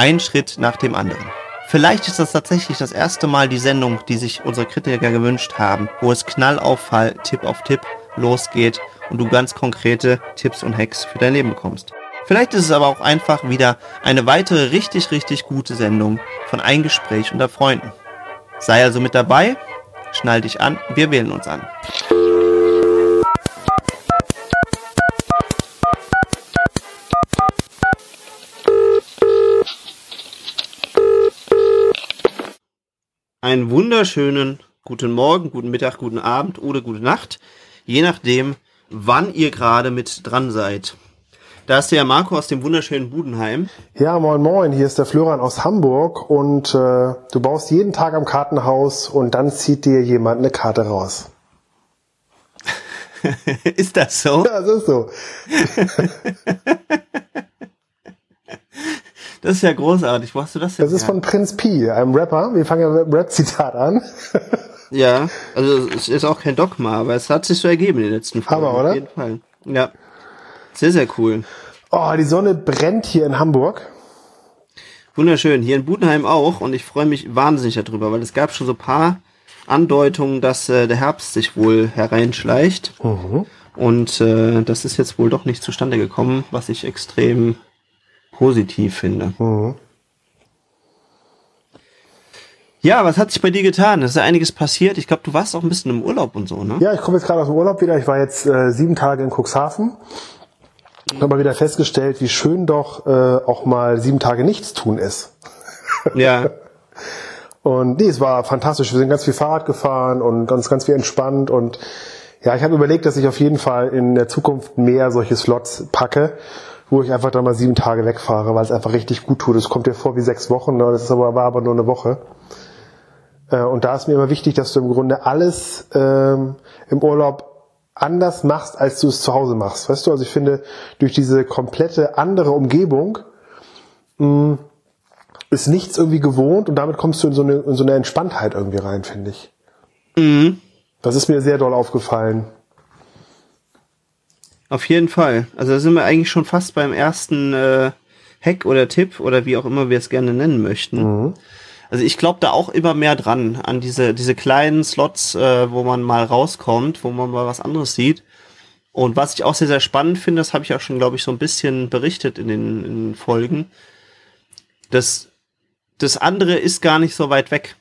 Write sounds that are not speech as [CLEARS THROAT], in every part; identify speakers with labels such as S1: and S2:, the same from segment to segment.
S1: Ein Schritt nach dem anderen. Vielleicht ist das tatsächlich das erste Mal die Sendung, die sich unsere Kritiker gewünscht haben, wo es Knallauffall, Tipp auf Tipp losgeht und du ganz konkrete Tipps und Hacks für dein Leben bekommst. Vielleicht ist es aber auch einfach wieder eine weitere richtig, richtig gute Sendung von Ein Gespräch unter Freunden. Sei also mit dabei, schnall dich an, wir wählen uns an. Einen wunderschönen guten Morgen, guten Mittag, guten Abend oder gute Nacht, je nachdem, wann ihr gerade mit dran seid. Da ist der Marco aus dem wunderschönen Budenheim.
S2: Ja, moin moin, hier ist der Florian aus Hamburg und äh, du baust jeden Tag am Kartenhaus und dann zieht dir jemand eine Karte raus. [LAUGHS]
S1: ist das so?
S2: Ja, das ist so. [LAUGHS]
S1: das ist ja großartig. Wo hast du das
S2: denn? Das ist von Prinz P, einem Rapper. Wir fangen ja mit einem Rap-Zitat an.
S1: ja, also es ist auch kein Dogma, aber es hat sich so ergeben in den letzten
S2: Folgen. Hammer, oder?
S1: Auf jeden Fall. Ja. Sehr, sehr cool.
S2: Oh, die Sonne brennt hier in Hamburg.
S1: Wunderschön. Hier in Budenheim auch. Und ich freue mich wahnsinnig darüber, weil es gab schon so paar Andeutungen, dass äh, der Herbst sich wohl hereinschleicht. Mhm. Und äh, das ist jetzt wohl doch nicht zustande gekommen, was ich extrem positiv finde. Mhm. Ja, was hat sich bei dir getan? Es ist ja einiges passiert. Ich glaube, du warst auch ein bisschen im Urlaub und so, ne?
S2: Ja, ich komme jetzt gerade aus dem Urlaub wieder. Ich war jetzt äh, sieben Tage in Cuxhaven habe mal wieder festgestellt, wie schön doch äh, auch mal sieben Tage nichts tun ist.
S1: Ja. [LAUGHS]
S2: und nee, es war fantastisch. Wir sind ganz viel Fahrrad gefahren und ganz, ganz viel entspannt und ja, ich habe überlegt, dass ich auf jeden Fall in der Zukunft mehr solche Slots packe, wo ich einfach da mal sieben Tage wegfahre, weil es einfach richtig gut tut. Es kommt dir vor wie sechs Wochen, ne? das ist aber, war aber nur eine Woche. Äh, und da ist mir immer wichtig, dass du im Grunde alles ähm, im Urlaub anders machst, als du es zu Hause machst. Weißt du, also ich finde, durch diese komplette andere Umgebung mh, mm, ist nichts irgendwie gewohnt und damit kommst du in so eine, in so eine Entspanntheit irgendwie rein, finde ich. Mhm. Das ist mir sehr doll aufgefallen.
S1: Auf jeden Fall. Also da sind wir eigentlich schon fast beim ersten äh, Hack oder Tipp oder wie auch immer wir es gerne nennen möchten. Mhm. Also ich glaube da auch immer mehr dran, an diese, diese kleinen Slots, äh, wo man mal rauskommt, wo man mal was anderes sieht. Und was ich auch sehr, sehr spannend finde, das habe ich auch schon, glaube ich, so ein bisschen berichtet in den, in den Folgen. Das, das andere ist gar nicht so weit weg.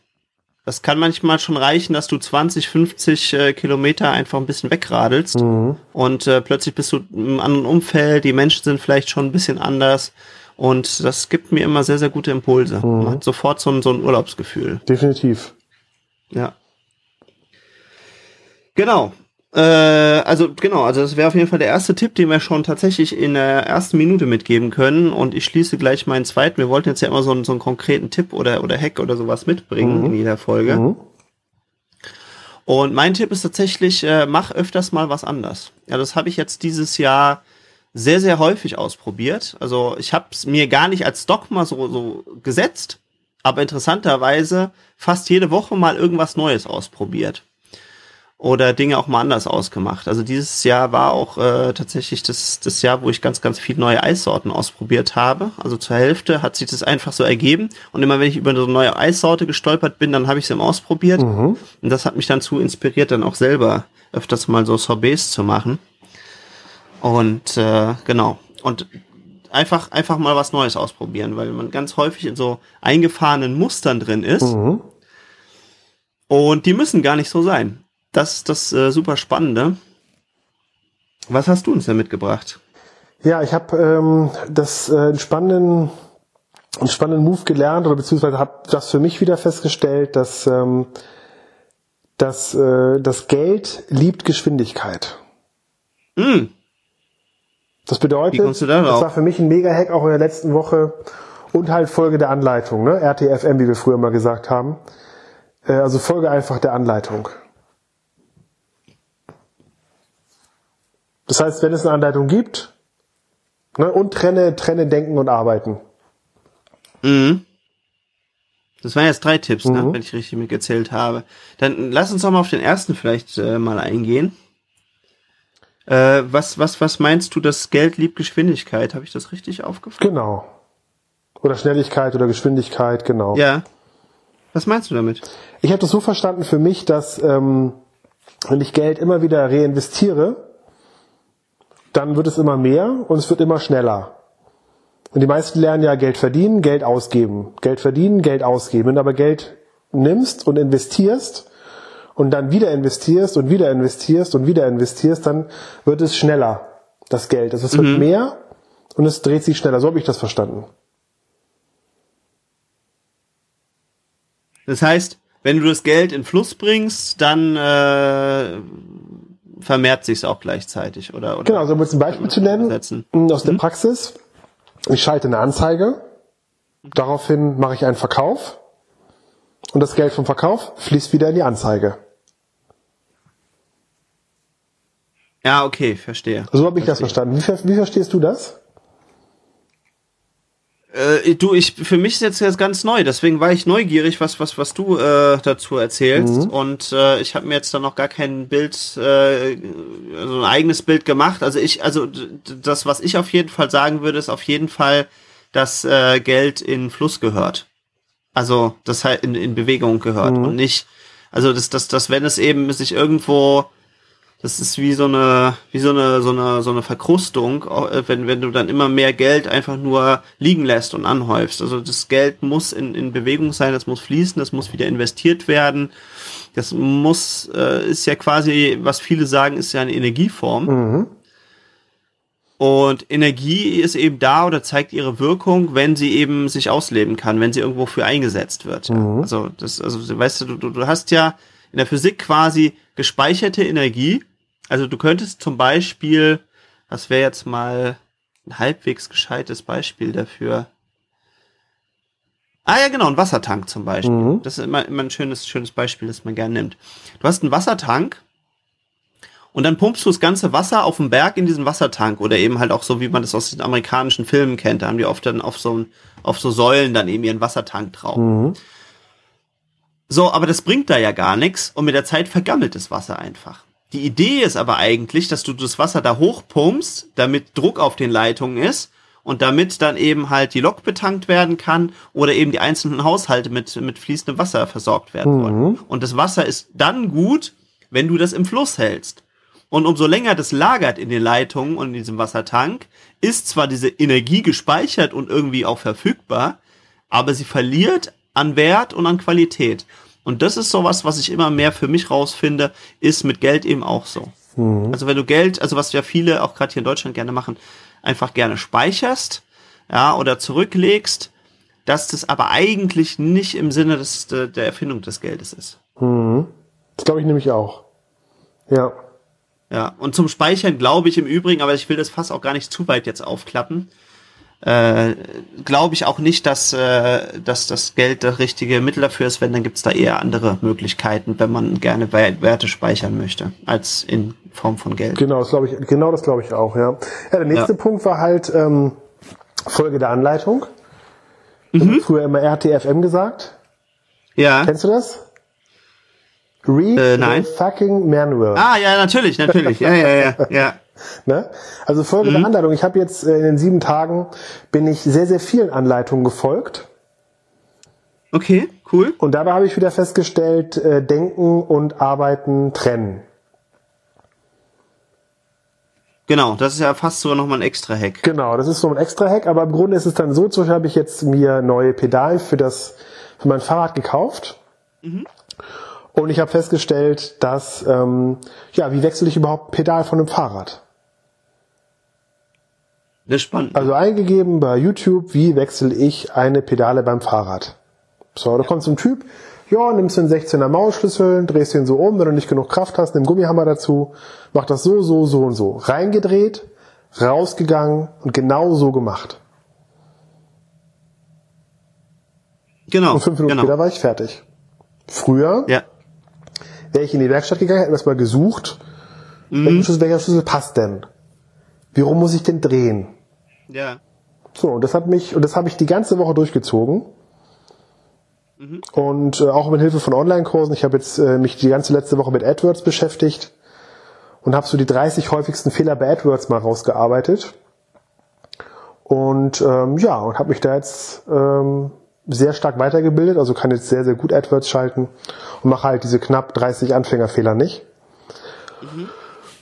S1: Das kann manchmal schon reichen, dass du 20, 50 äh, Kilometer einfach ein bisschen wegradelst mhm. und äh, plötzlich bist du im anderen Umfeld, die Menschen sind vielleicht schon ein bisschen anders und das gibt mir immer sehr, sehr gute Impulse. Mhm. Man hat sofort so ein, so ein Urlaubsgefühl.
S2: Definitiv.
S1: Ja. Genau. Äh, also genau, also das wäre auf jeden Fall der erste Tipp, den wir schon tatsächlich in der ersten Minute mitgeben können. Und ich schließe gleich meinen zweiten. Wir wollten jetzt ja immer so einen, so einen konkreten Tipp oder, oder Hack oder sowas mitbringen mhm. in jeder Folge. Mhm. Und mein Tipp ist tatsächlich, äh, mach öfters mal was anders. Ja, das habe ich jetzt dieses Jahr sehr, sehr häufig ausprobiert. Also ich habe es mir gar nicht als Dogma so, so gesetzt, aber interessanterweise fast jede Woche mal irgendwas Neues ausprobiert. Oder Dinge auch mal anders ausgemacht. Also dieses Jahr war auch äh, tatsächlich das, das Jahr, wo ich ganz, ganz viele neue Eissorten ausprobiert habe. Also zur Hälfte hat sich das einfach so ergeben. Und immer wenn ich über so eine neue Eissorte gestolpert bin, dann habe ich sie ausprobiert. Mhm. Und das hat mich dann zu inspiriert, dann auch selber öfters mal so Sorbets zu machen. Und äh, genau. Und einfach, einfach mal was Neues ausprobieren, weil man ganz häufig in so eingefahrenen Mustern drin ist. Mhm. Und die müssen gar nicht so sein. Das ist das äh, super Spannende. Was hast du uns denn mitgebracht?
S2: Ja, ich habe ähm, das äh, einen spannenden, einen spannenden Move gelernt oder beziehungsweise habe das für mich wieder festgestellt, dass ähm, dass äh, das Geld liebt Geschwindigkeit. Mm. Das bedeutet, das war für mich ein Mega-Hack auch in der letzten Woche und halt Folge der Anleitung, ne? RTFM, wie wir früher mal gesagt haben. Äh, also Folge einfach der Anleitung. Das heißt, wenn es eine Anleitung gibt, ne, und trenne, trenne Denken und Arbeiten.
S1: Mhm. Das waren jetzt drei Tipps, ne, mhm. ne, wenn ich richtig mitgezählt habe. Dann lass uns doch mal auf den ersten vielleicht äh, mal eingehen. Äh, was, was, was meinst du, das Geld liebt Geschwindigkeit? Habe ich das richtig aufgefallen?
S2: Genau. Oder Schnelligkeit oder Geschwindigkeit, genau.
S1: Ja. Was meinst du damit?
S2: Ich habe das so verstanden für mich, dass ähm, wenn ich Geld immer wieder reinvestiere, dann wird es immer mehr und es wird immer schneller. Und die meisten lernen ja Geld verdienen, Geld ausgeben. Geld verdienen, Geld ausgeben. Wenn du aber Geld nimmst und investierst und dann wieder investierst und wieder investierst und wieder investierst, dann wird es schneller, das Geld. Also es wird
S1: Mhm.
S2: mehr und es dreht sich schneller. So habe ich das verstanden.
S1: Das heißt, wenn du das Geld in Fluss bringst, dann äh, vermehrt sich's auch gleichzeitig, oder? oder
S2: Genau, also um jetzt ein Beispiel zu nennen
S1: Setzen.
S2: aus der Praxis. Ich schalte eine Anzeige, daraufhin mache ich einen Verkauf und das Geld vom Verkauf fließt wieder in die Anzeige.
S1: Ja, okay, verstehe.
S2: So habe ich das verstanden. Wie, wie verstehst du das?
S1: Äh, du, ich für mich ist jetzt jetzt ganz neu, deswegen war ich neugierig, was was was du äh, dazu erzählst
S2: Mhm.
S1: und äh, ich habe mir jetzt da noch gar kein Bild, äh, also ein eigenes Bild gemacht. Also ich, also das, was ich auf jeden Fall sagen würde, ist auf jeden Fall, dass äh, Geld in Fluss gehört. Also das halt in, in Bewegung gehört
S2: Mhm.
S1: und nicht, also das, das, das, wenn es eben sich irgendwo das ist wie so eine, wie so eine, so eine, so eine Verkrustung, äh, wenn, wenn du dann immer mehr Geld einfach nur liegen lässt und anhäufst. Also das Geld muss in, in Bewegung sein, das muss fließen, das muss wieder investiert werden. Das muss, äh, ist ja quasi, was viele sagen, ist ja eine Energieform.
S2: Mhm.
S1: Und Energie ist eben da oder zeigt ihre Wirkung, wenn sie eben sich ausleben kann, wenn sie irgendwo für eingesetzt wird. Ja. Also das, also weißt du, du, du hast ja in der Physik quasi gespeicherte Energie. Also du könntest zum Beispiel, was wäre jetzt mal ein halbwegs gescheites Beispiel dafür? Ah ja, genau, ein Wassertank zum Beispiel.
S2: Mhm.
S1: Das ist immer, immer ein schönes, schönes Beispiel, das man gerne nimmt. Du hast einen Wassertank und dann pumpst du das ganze Wasser auf den Berg in diesen Wassertank oder eben halt auch so, wie man das aus den amerikanischen Filmen kennt. Da haben die oft dann auf so, auf so Säulen dann eben ihren Wassertank drauf.
S2: Mhm.
S1: So, aber das bringt da ja gar nichts und mit der Zeit vergammelt das Wasser einfach. Die Idee ist aber eigentlich, dass du das Wasser da hochpumpst, damit Druck auf den Leitungen ist und damit dann eben halt die Lok betankt werden kann oder eben die einzelnen Haushalte mit, mit fließendem Wasser versorgt werden wollen. Und das Wasser ist dann gut, wenn du das im Fluss hältst. Und umso länger das lagert in den Leitungen und in diesem Wassertank, ist zwar diese Energie gespeichert und irgendwie auch verfügbar, aber sie verliert an Wert und an Qualität. Und das ist sowas, was ich immer mehr für mich rausfinde, ist mit Geld eben auch so. Also wenn du Geld, also was ja viele auch gerade hier in Deutschland gerne machen, einfach gerne speicherst, ja, oder zurücklegst, dass das aber eigentlich nicht im Sinne des, der der Erfindung des Geldes ist.
S2: Das glaube ich nämlich auch. Ja.
S1: Ja, und zum Speichern glaube ich im Übrigen, aber ich will das fast auch gar nicht zu weit jetzt aufklappen, äh, glaube ich auch nicht, dass, äh, dass das Geld das richtige Mittel dafür ist, wenn dann gibt's da eher andere Möglichkeiten, wenn man gerne We- Werte speichern möchte, als in Form von Geld.
S2: Genau, das glaube ich, genau das glaube ich auch, ja. Ja, der nächste
S1: Ja.
S2: Punkt war halt ähm, Folge der Anleitung.
S1: Mhm.
S2: Früher immer RTFM gesagt.
S1: Ja.
S2: Kennst du das? Read
S1: Äh, nein.
S2: the fucking manual.
S1: Ah, ja, natürlich, natürlich. Ja, ja, ja, ja.
S2: Ne? Also Folge
S1: Mhm.
S2: der Anleitung. Ich habe jetzt äh, in den sieben Tagen bin ich sehr, sehr vielen Anleitungen gefolgt.
S1: Okay, cool.
S2: Und dabei habe ich wieder festgestellt, äh, Denken und Arbeiten trennen.
S1: Genau, das ist ja fast sogar nochmal ein extra Hack.
S2: Genau, das ist so ein extra Hack, aber im Grunde ist es dann so, zum Beispiel habe ich jetzt mir neue Pedale für das, für mein Fahrrad gekauft. Und ich habe festgestellt, dass, ähm, ja, wie wechsle ich überhaupt ein Pedal von einem Fahrrad?
S1: Das ist spannend.
S2: Also eingegeben bei YouTube, wie wechsle ich eine Pedale beim Fahrrad? So, da kommt so ein Typ, ja, nimmst du einen 16er Maulschlüssel, drehst ihn so um, wenn du nicht genug Kraft hast, nimm Gummihammer dazu, mach das so, so, so und so. Reingedreht, rausgegangen und genau so gemacht.
S1: genau,
S2: Und fünf Minuten
S1: genau.
S2: später war ich fertig. Früher
S1: Ja,
S2: wäre ich in die Werkstatt gegangen, hätte erstmal gesucht,
S1: Mhm.
S2: welcher, Schlüssel, welcher Schlüssel passt denn? Wie rum muss ich denn drehen?
S1: Ja.
S2: So, und das hat mich, und das habe ich die ganze Woche durchgezogen. Und äh, auch mit Hilfe von Online-Kursen. Ich habe jetzt äh, mich die ganze letzte Woche mit AdWords beschäftigt und habe so die 30 häufigsten Fehler bei AdWords mal rausgearbeitet. Und ähm, ja, und habe mich da jetzt ähm, sehr stark weitergebildet, also kann jetzt sehr, sehr gut AdWords schalten und mache halt diese knapp 30 Anfängerfehler nicht. Mhm.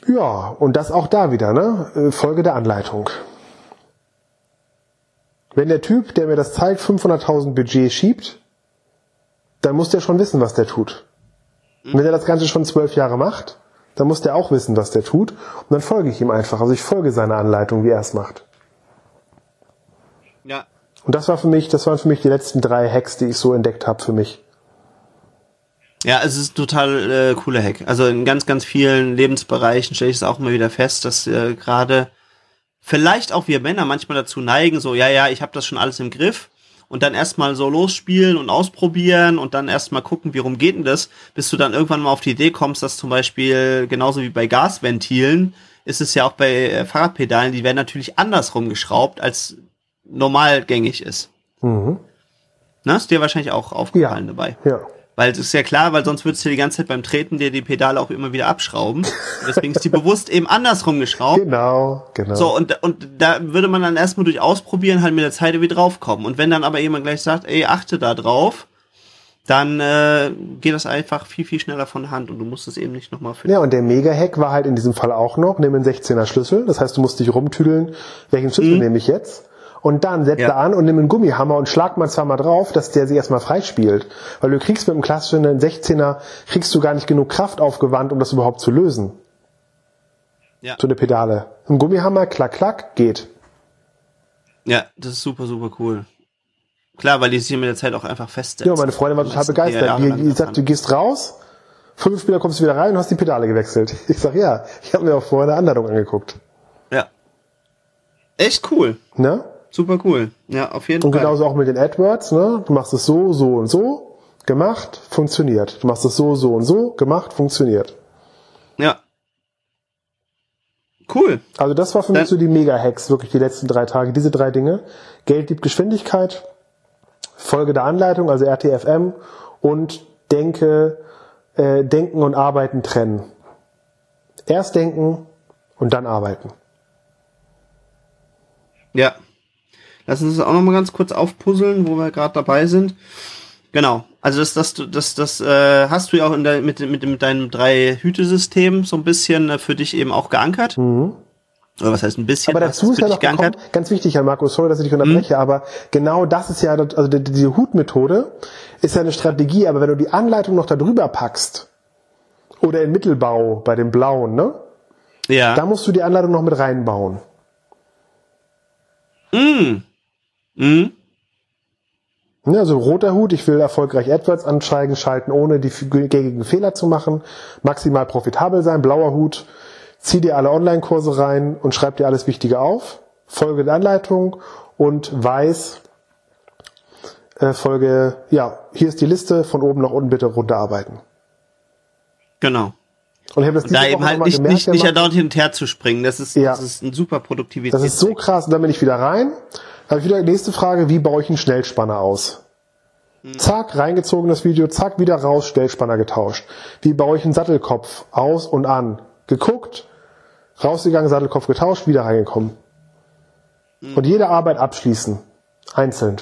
S2: Ja, und das auch da wieder, ne? Äh, Folge der Anleitung. Wenn der Typ, der mir das zeigt, 500.000 Budget schiebt, dann muss der schon wissen, was der tut. Und wenn er das Ganze schon zwölf Jahre macht, dann muss der auch wissen, was der tut. Und dann folge ich ihm einfach. Also ich folge seiner Anleitung, wie er es macht.
S1: Ja.
S2: Und das war für mich, das waren für mich die letzten drei Hacks, die ich so entdeckt habe für mich.
S1: Ja, es ist total äh, cooler Hack. Also in ganz, ganz vielen Lebensbereichen stelle ich es auch immer wieder fest, dass äh, gerade vielleicht auch wir Männer manchmal dazu neigen, so, ja, ja, ich habe das schon alles im Griff und dann erstmal so losspielen und ausprobieren und dann erstmal gucken, wie rum geht denn das, bis du dann irgendwann mal auf die Idee kommst, dass zum Beispiel genauso wie bei Gasventilen ist es ja auch bei äh, Fahrradpedalen, die werden natürlich andersrum geschraubt, als normal gängig ist. Mhm. Na, ist dir wahrscheinlich auch aufgefallen
S2: ja.
S1: dabei.
S2: Ja.
S1: Weil es ist ja klar, weil sonst würdest du die ganze Zeit beim Treten dir die Pedale auch immer wieder abschrauben. Und deswegen ist die bewusst eben andersrum geschraubt.
S2: Genau, genau.
S1: So, und, und da würde man dann erstmal durch Ausprobieren halt mit der Zeit wieder draufkommen. Und wenn dann aber jemand gleich sagt, ey, achte da drauf, dann äh, geht das einfach viel, viel schneller von Hand und du musst es eben nicht nochmal
S2: finden. Ja, und der Mega-Hack war halt in diesem Fall auch noch, nimm einen 16er Schlüssel. Das heißt, du musst dich rumtüdeln, welchen Schlüssel mhm. nehme ich jetzt? Und dann setzt ja. er an und nimm einen Gummihammer und schlag mal zweimal drauf, dass der sich erstmal freispielt. Weil du kriegst mit einem klassischen 16er, kriegst du gar nicht genug Kraft aufgewandt, um das überhaupt zu lösen. Ja. So eine Pedale. Ein Gummihammer, klack, klack, geht.
S1: Ja, das ist super, super cool. Klar, weil die sich mit der Zeit auch einfach festsetzen.
S2: Ja, meine Freundin war total begeistert. Die, die sagt, du gehst raus, fünf Spieler kommst du wieder rein und hast die Pedale gewechselt. [LAUGHS] Ich sag, ja, ich habe mir auch vorher eine Anleitung angeguckt.
S1: Ja. Echt cool.
S2: Ne?
S1: Super cool. Ja, auf jeden
S2: und
S1: Fall.
S2: Und genauso auch mit den AdWords, ne? Du machst es so, so und so, gemacht, funktioniert. Du machst es so, so und so, gemacht, funktioniert.
S1: Ja. Cool.
S2: Also das war für Dann mich so die Mega-Hacks, wirklich die letzten drei Tage. Diese drei Dinge. Geld liebt Geschwindigkeit, Folge der Anleitung, also RTFM und denke, äh, denken und arbeiten trennen. Erst denken und dann arbeiten.
S1: Ja, Lass uns das auch noch mal ganz kurz aufpuzzeln, wo wir gerade dabei sind. Genau. Also das, das, das, das äh, hast du ja auch in der, mit, mit, mit deinem drei Hütesystem so ein bisschen äh, für dich eben auch geankert. Mhm. Oder was heißt ein bisschen?
S2: Aber dazu ist ja noch gekommen, ganz wichtig, Herr Markus, sorry, dass ich dich unterbreche, mhm. aber genau das ist ja, also die, diese Hutmethode ist ja eine Strategie, aber wenn du die Anleitung noch darüber packst, oder in Mittelbau bei dem Blauen, ne?
S1: Ja.
S2: Da musst du die Anleitung noch mit reinbauen.
S1: Mhm. Mhm.
S2: Ja, also roter Hut, ich will erfolgreich AdWords anzeigen, schalten, ohne die gängigen Fehler zu machen, maximal profitabel sein. Blauer Hut, zieh dir alle Online-Kurse rein und schreib dir alles Wichtige auf, folge der Anleitung und weiß, äh, folge, ja, hier ist die Liste, von oben nach unten bitte runterarbeiten.
S1: Genau.
S2: Und ich habe das
S1: und da eben halt nicht, gemerkt, nicht, nicht dort hin und her zu springen. Das ist, ja. das ist ein super Produktivität.
S2: Das ist so krass. Und dann bin ich wieder rein habe ich wieder die nächste Frage, wie baue ich einen Schnellspanner aus? Hm. Zack, reingezogen das Video, zack, wieder raus, Schnellspanner getauscht. Wie baue ich einen Sattelkopf aus und an? Geguckt, rausgegangen, Sattelkopf getauscht, wieder reingekommen. Hm. Und jede Arbeit abschließen. Einzeln.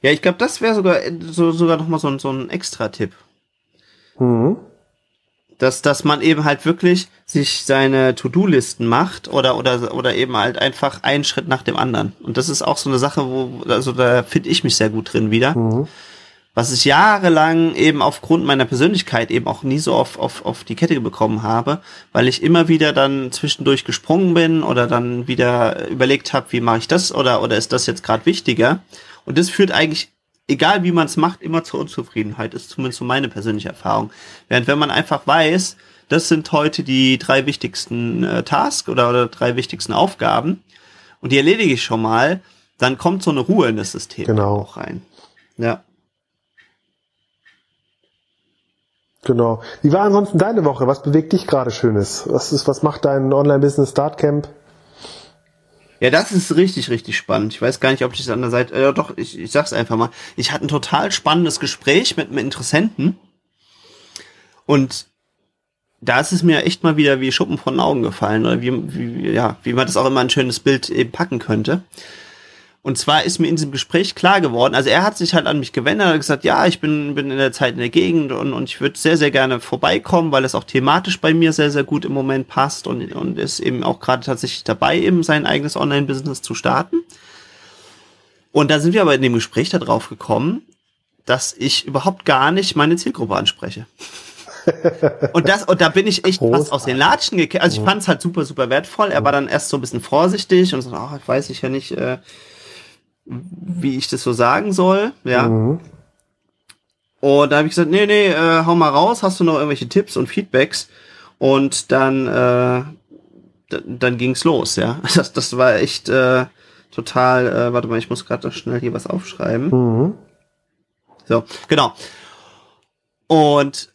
S1: Ja, ich glaube, das wäre sogar so, sogar nochmal so, so ein Extra-Tipp. Mhm dass, dass man eben halt wirklich sich seine To-Do-Listen macht oder, oder, oder eben halt einfach einen Schritt nach dem anderen. Und das ist auch so eine Sache, wo, also da finde ich mich sehr gut drin wieder. Mhm. Was ich jahrelang eben aufgrund meiner Persönlichkeit eben auch nie so auf, auf, auf die Kette bekommen habe, weil ich immer wieder dann zwischendurch gesprungen bin oder dann wieder überlegt habe, wie mache ich das oder, oder ist das jetzt gerade wichtiger. Und das führt eigentlich egal wie man es macht, immer zur Unzufriedenheit, ist zumindest so meine persönliche Erfahrung. Während wenn man einfach weiß, das sind heute die drei wichtigsten äh, Tasks oder, oder drei wichtigsten Aufgaben und die erledige ich schon mal, dann kommt so eine Ruhe in das System
S2: genau.
S1: auch rein. Ja.
S2: Genau. Wie war ansonsten deine Woche? Was bewegt dich gerade Schönes? Was ist, was macht dein Online-Business Startcamp?
S1: Ja, das ist richtig, richtig spannend. Ich weiß gar nicht, ob ich das an der Seite, äh, doch, ich, ich sag's einfach mal. Ich hatte ein total spannendes Gespräch mit einem Interessenten und da ist es mir echt mal wieder wie Schuppen von den Augen gefallen, oder wie, wie, ja, wie man das auch immer ein schönes Bild eben packen könnte. Und zwar ist mir in diesem Gespräch klar geworden, also er hat sich halt an mich gewendet und gesagt, ja, ich bin, bin in der Zeit in der Gegend und, und ich würde sehr, sehr gerne vorbeikommen, weil es auch thematisch bei mir sehr, sehr gut im Moment passt und, und ist eben auch gerade tatsächlich dabei, eben sein eigenes Online-Business zu starten. Und da sind wir aber in dem Gespräch darauf gekommen, dass ich überhaupt gar nicht meine Zielgruppe anspreche. [LAUGHS] und das und da bin ich echt Großartig. fast aus den Latschen gekehrt. Also ich fand es halt super super wertvoll. Er war dann erst so ein bisschen vorsichtig und so, ach, ich weiß ich ja nicht, äh, wie ich das so sagen soll, ja. Mhm. Und da habe ich gesagt, nee, nee, äh, hau mal raus, hast du noch irgendwelche Tipps und Feedbacks? Und dann äh, dann ging's los, ja. [LAUGHS] Das, das war echt äh, total, äh, warte mal, ich muss gerade schnell hier was aufschreiben. Mhm. So, genau. Und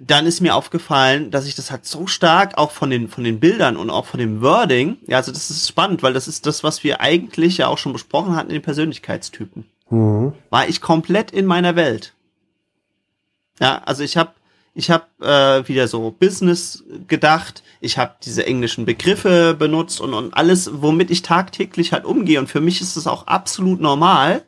S1: dann ist mir aufgefallen, dass ich das halt so stark auch von den, von den Bildern und auch von dem Wording, ja, also das ist spannend, weil das ist das, was wir eigentlich ja auch schon besprochen hatten in den Persönlichkeitstypen. Mhm. War ich komplett in meiner Welt. Ja, also ich habe ich habe äh, wieder so Business gedacht, ich habe diese englischen Begriffe benutzt und, und alles, womit ich tagtäglich halt umgehe. Und für mich ist es auch absolut normal,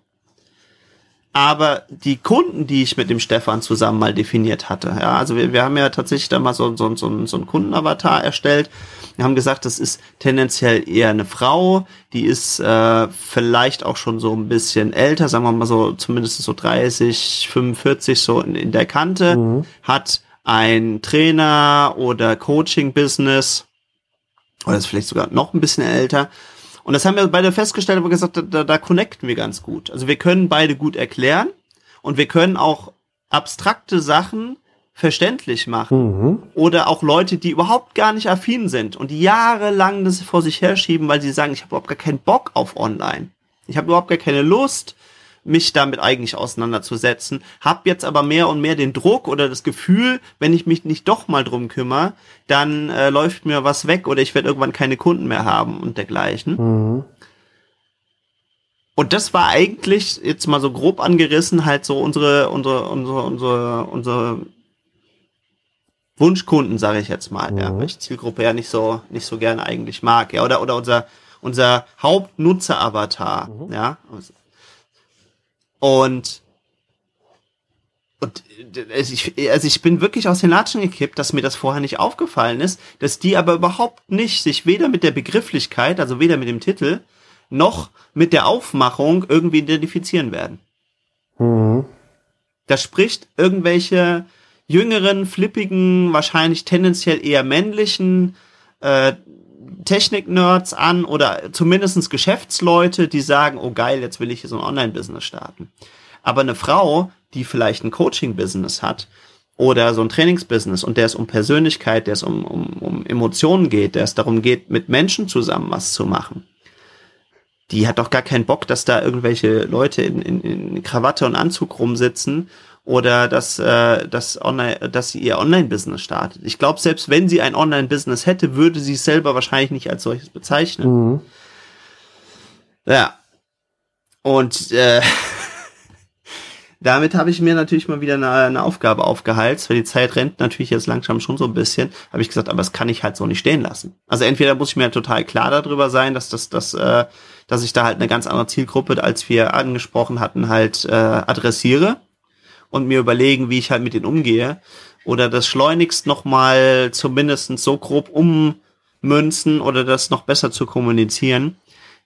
S1: aber die Kunden, die ich mit dem Stefan zusammen mal definiert hatte, ja, also wir, wir haben ja tatsächlich da mal so, so, so, so einen Kundenavatar erstellt. Wir haben gesagt, das ist tendenziell eher eine Frau, die ist äh, vielleicht auch schon so ein bisschen älter, sagen wir mal so zumindest so 30, 45 so in, in der Kante, mhm. hat ein Trainer oder Coaching-Business oder ist vielleicht sogar noch ein bisschen älter und das haben wir beide festgestellt, aber gesagt, da, da connecten wir ganz gut. Also wir können beide gut erklären und wir können auch abstrakte Sachen verständlich machen. Mhm. Oder auch Leute, die überhaupt gar nicht affin sind und die jahrelang das vor sich herschieben, weil sie sagen, ich habe überhaupt gar keinen Bock auf online. Ich habe überhaupt gar keine Lust mich damit eigentlich auseinanderzusetzen, hab jetzt aber mehr und mehr den Druck oder das Gefühl, wenn ich mich nicht doch mal drum kümmere, dann äh, läuft mir was weg oder ich werde irgendwann keine Kunden mehr haben und dergleichen. Mhm. Und das war eigentlich jetzt mal so grob angerissen halt so unsere unsere unsere unsere unsere Wunschkunden, sage ich jetzt mal, mhm. ja, weil ich Zielgruppe ja nicht so nicht so gerne eigentlich mag, ja, oder oder unser unser Hauptnutzer-Avatar, mhm. ja, und und also ich, also ich bin wirklich aus den Latschen gekippt, dass mir das vorher nicht aufgefallen ist, dass die aber überhaupt nicht sich weder mit der Begrifflichkeit, also weder mit dem Titel, noch mit der Aufmachung irgendwie identifizieren werden. Mhm. Das spricht irgendwelche jüngeren, flippigen, wahrscheinlich tendenziell eher männlichen äh, Technik-Nerds an oder zumindestens Geschäftsleute, die sagen, oh geil, jetzt will ich hier so ein Online-Business starten. Aber eine Frau, die vielleicht ein Coaching-Business hat oder so ein Trainingsbusiness und der es um Persönlichkeit, der es um, um, um Emotionen geht, der es darum geht, mit Menschen zusammen was zu machen, die hat doch gar keinen Bock, dass da irgendwelche Leute in, in, in Krawatte und Anzug rumsitzen oder dass, äh, dass, online, dass sie ihr Online-Business startet. Ich glaube, selbst wenn sie ein Online-Business hätte, würde sie es selber wahrscheinlich nicht als solches bezeichnen. Mhm. Ja. Und äh, [LAUGHS] damit habe ich mir natürlich mal wieder eine, eine Aufgabe aufgeheizt, weil die Zeit rennt natürlich jetzt langsam schon so ein bisschen. Habe ich gesagt, aber das kann ich halt so nicht stehen lassen. Also entweder muss ich mir total klar darüber sein, dass das, das, äh, dass ich da halt eine ganz andere Zielgruppe, als wir angesprochen hatten, halt äh, adressiere und mir überlegen, wie ich halt mit denen umgehe. Oder das schleunigst nochmal zumindest so grob ummünzen oder das noch besser zu kommunizieren,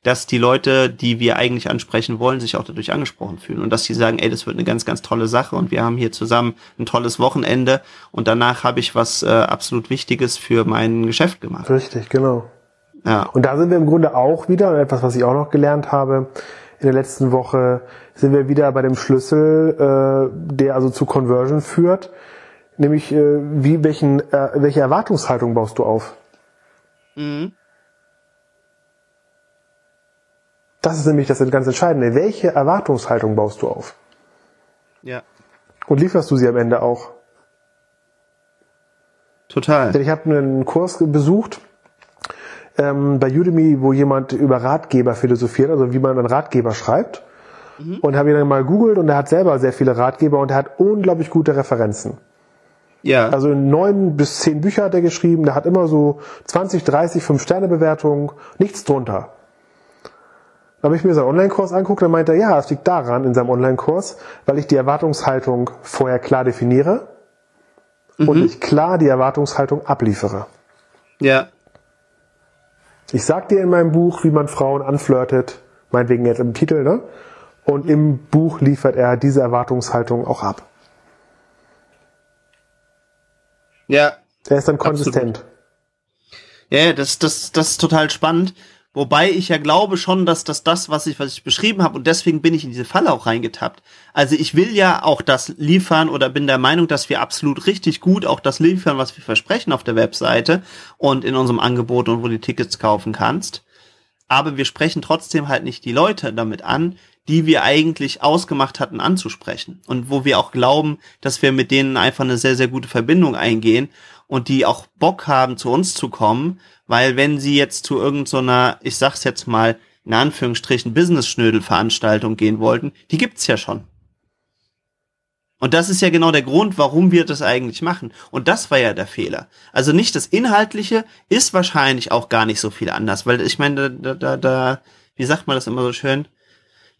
S1: dass die Leute, die wir eigentlich ansprechen wollen, sich auch dadurch angesprochen fühlen und dass sie sagen, ey, das wird eine ganz, ganz tolle Sache und wir haben hier zusammen ein tolles Wochenende und danach habe ich was äh, absolut Wichtiges für mein Geschäft gemacht.
S2: Richtig, genau. Ja. Und da sind wir im Grunde auch wieder, etwas, was ich auch noch gelernt habe, in der letzten Woche sind wir wieder bei dem Schlüssel, äh, der also zu Conversion führt. Nämlich, äh, wie, welchen, äh, welche Erwartungshaltung baust du auf? Mhm. Das ist nämlich das ganz Entscheidende. Welche Erwartungshaltung baust du auf?
S1: Ja.
S2: Und lieferst du sie am Ende auch?
S1: Total.
S2: Denn ich habe einen Kurs besucht, ähm, bei Udemy, wo jemand über Ratgeber philosophiert, also wie man einen Ratgeber schreibt. Mhm. Und habe ihn dann mal googelt und er hat selber sehr viele Ratgeber und er hat unglaublich gute Referenzen. Ja. Also neun bis zehn Bücher hat er geschrieben, der hat immer so 20, 30, 5 Sterne Bewertungen, nichts drunter. Da habe ich mir seinen Online-Kurs anguckt, dann meinte er, ja, es liegt daran in seinem Online-Kurs, weil ich die Erwartungshaltung vorher klar definiere mhm. und ich klar die Erwartungshaltung abliefere.
S1: Ja.
S2: Ich sag dir in meinem Buch, wie man Frauen anflirtet, meinetwegen jetzt im Titel, ne? Und im Buch liefert er diese Erwartungshaltung auch ab.
S1: Ja.
S2: Er ist dann konsistent. Absolut.
S1: Ja, das, das, das ist total spannend. Wobei ich ja glaube schon, dass das das, was ich, was ich beschrieben habe, und deswegen bin ich in diese Falle auch reingetappt. Also ich will ja auch das liefern oder bin der Meinung, dass wir absolut richtig gut auch das liefern, was wir versprechen auf der Webseite und in unserem Angebot und wo du die Tickets kaufen kannst. Aber wir sprechen trotzdem halt nicht die Leute damit an, die wir eigentlich ausgemacht hatten anzusprechen. Und wo wir auch glauben, dass wir mit denen einfach eine sehr, sehr gute Verbindung eingehen und die auch Bock haben, zu uns zu kommen weil wenn sie jetzt zu irgendeiner, so ich sag's jetzt mal, in Anführungsstrichen Business-Schnödel-Veranstaltung gehen wollten, die gibt's ja schon. Und das ist ja genau der Grund, warum wir das eigentlich machen. Und das war ja der Fehler. Also nicht das Inhaltliche ist wahrscheinlich auch gar nicht so viel anders, weil ich meine, da, da, da, wie sagt man das immer so schön?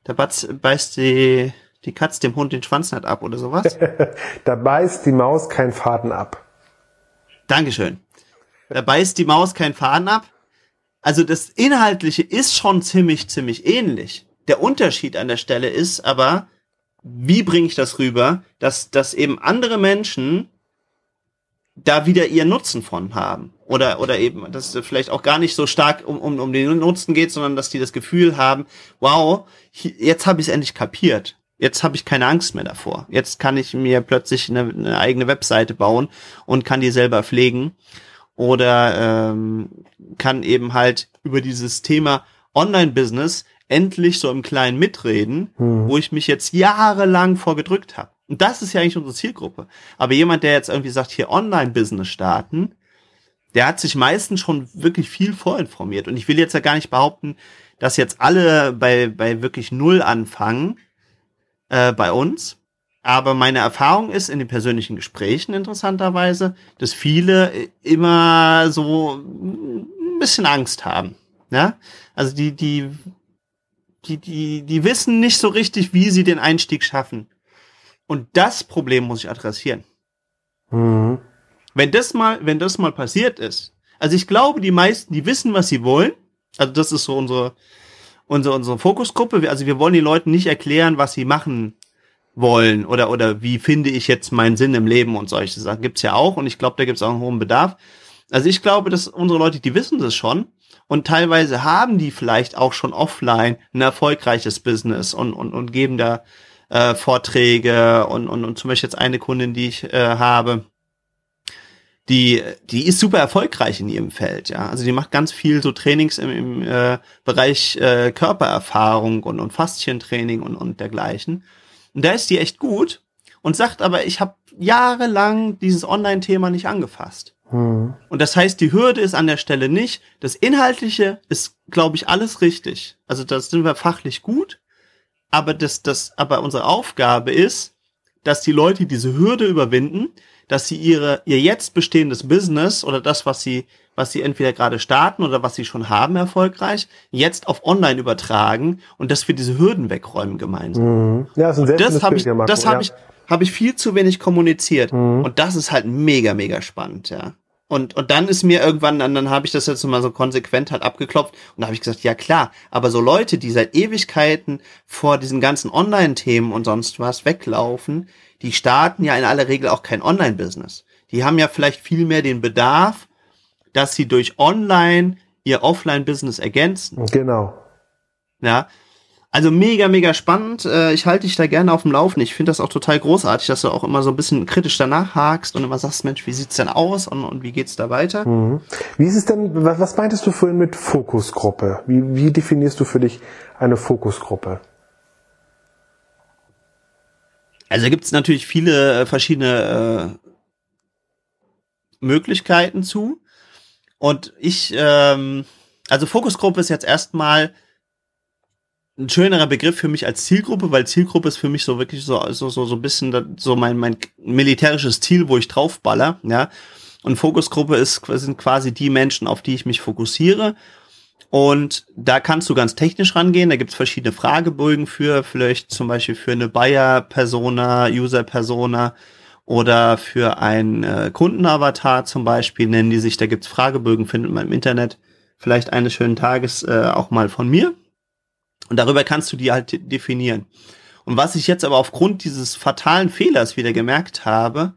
S1: Da beißt die, die Katz dem Hund den Schwanz nicht ab oder sowas. [LAUGHS]
S2: da beißt die Maus keinen Faden ab.
S1: Dankeschön. Da beißt die Maus keinen Faden ab. Also das Inhaltliche ist schon ziemlich, ziemlich ähnlich. Der Unterschied an der Stelle ist aber, wie bringe ich das rüber, dass, dass eben andere Menschen da wieder ihren Nutzen von haben. Oder, oder eben, dass es vielleicht auch gar nicht so stark um, um, um den Nutzen geht, sondern dass die das Gefühl haben, wow, jetzt habe ich es endlich kapiert. Jetzt habe ich keine Angst mehr davor. Jetzt kann ich mir plötzlich eine, eine eigene Webseite bauen und kann die selber pflegen oder ähm, kann eben halt über dieses Thema Online-Business endlich so im Kleinen mitreden, mhm. wo ich mich jetzt jahrelang vorgedrückt habe. Und das ist ja eigentlich unsere Zielgruppe. Aber jemand, der jetzt irgendwie sagt, hier Online-Business starten, der hat sich meistens schon wirklich viel vorinformiert. Und ich will jetzt ja gar nicht behaupten, dass jetzt alle bei, bei wirklich Null anfangen äh, bei uns. Aber meine Erfahrung ist in den persönlichen Gesprächen interessanterweise, dass viele immer so ein bisschen Angst haben. Ja, also die, die, die, die, die wissen nicht so richtig, wie sie den Einstieg schaffen. Und das Problem muss ich adressieren. Mhm. Wenn das mal, wenn das mal passiert ist, also ich glaube, die meisten, die wissen, was sie wollen. Also das ist so unsere, unsere, unsere Fokusgruppe. Also wir wollen den Leuten nicht erklären, was sie machen wollen oder oder wie finde ich jetzt meinen Sinn im Leben und solche Sachen gibt's ja auch und ich glaube, da gibt's auch einen hohen Bedarf. Also ich glaube, dass unsere Leute, die wissen das schon und teilweise haben die vielleicht auch schon offline ein erfolgreiches Business und und, und geben da äh, Vorträge und, und und zum Beispiel jetzt eine Kundin, die ich äh, habe, die, die ist super erfolgreich in ihrem Feld, ja. Also die macht ganz viel so Trainings im, im äh, Bereich äh, Körpererfahrung und, und Faszientraining und, und dergleichen. Und da ist die echt gut und sagt aber, ich habe jahrelang dieses Online-Thema nicht angefasst. Mhm. Und das heißt, die Hürde ist an der Stelle nicht. Das Inhaltliche ist, glaube ich, alles richtig. Also da sind wir fachlich gut. Aber das, das, aber unsere Aufgabe ist, dass die Leute diese Hürde überwinden, dass sie ihre, ihr jetzt bestehendes Business oder das, was sie was sie entweder gerade starten oder was sie schon haben erfolgreich, jetzt auf online übertragen und dass wir diese Hürden wegräumen gemeinsam. Mhm. Ja, das, ist ein das habe ich, das ja. habe ich, habe ich viel zu wenig kommuniziert mhm. und das ist halt mega, mega spannend, ja. Und, und dann ist mir irgendwann, dann, dann habe ich das jetzt mal so konsequent halt abgeklopft und da habe ich gesagt, ja klar, aber so Leute, die seit Ewigkeiten vor diesen ganzen Online-Themen und sonst was weglaufen, die starten ja in aller Regel auch kein Online-Business. Die haben ja vielleicht viel mehr den Bedarf, dass sie durch Online ihr Offline-Business ergänzen.
S2: Genau.
S1: Ja. Also mega, mega spannend. Äh, ich halte dich da gerne auf dem Laufen. Ich finde das auch total großartig, dass du auch immer so ein bisschen kritisch danach hakst und immer sagst, Mensch, wie sieht's denn aus und, und wie geht's da weiter? Mhm.
S2: Wie ist es denn, was meintest du vorhin mit Fokusgruppe? Wie, wie definierst du für dich eine Fokusgruppe?
S1: Also gibt es natürlich viele äh, verschiedene äh, Möglichkeiten zu. Und ich, ähm, also Fokusgruppe ist jetzt erstmal ein schönerer Begriff für mich als Zielgruppe, weil Zielgruppe ist für mich so wirklich so, so, so, so ein bisschen so mein, mein militärisches Ziel, wo ich draufballer, ja. Und Fokusgruppe ist, sind quasi die Menschen, auf die ich mich fokussiere. Und da kannst du ganz technisch rangehen. Da gibt's verschiedene Fragebögen für, vielleicht zum Beispiel für eine Buyer-Persona, User-Persona oder für ein äh, Kundenavatar zum Beispiel nennen die sich. Da gibt's Fragebögen, findet man im Internet. Vielleicht eines schönen Tages äh, auch mal von mir. Und darüber kannst du die halt definieren. Und was ich jetzt aber aufgrund dieses fatalen Fehlers wieder gemerkt habe,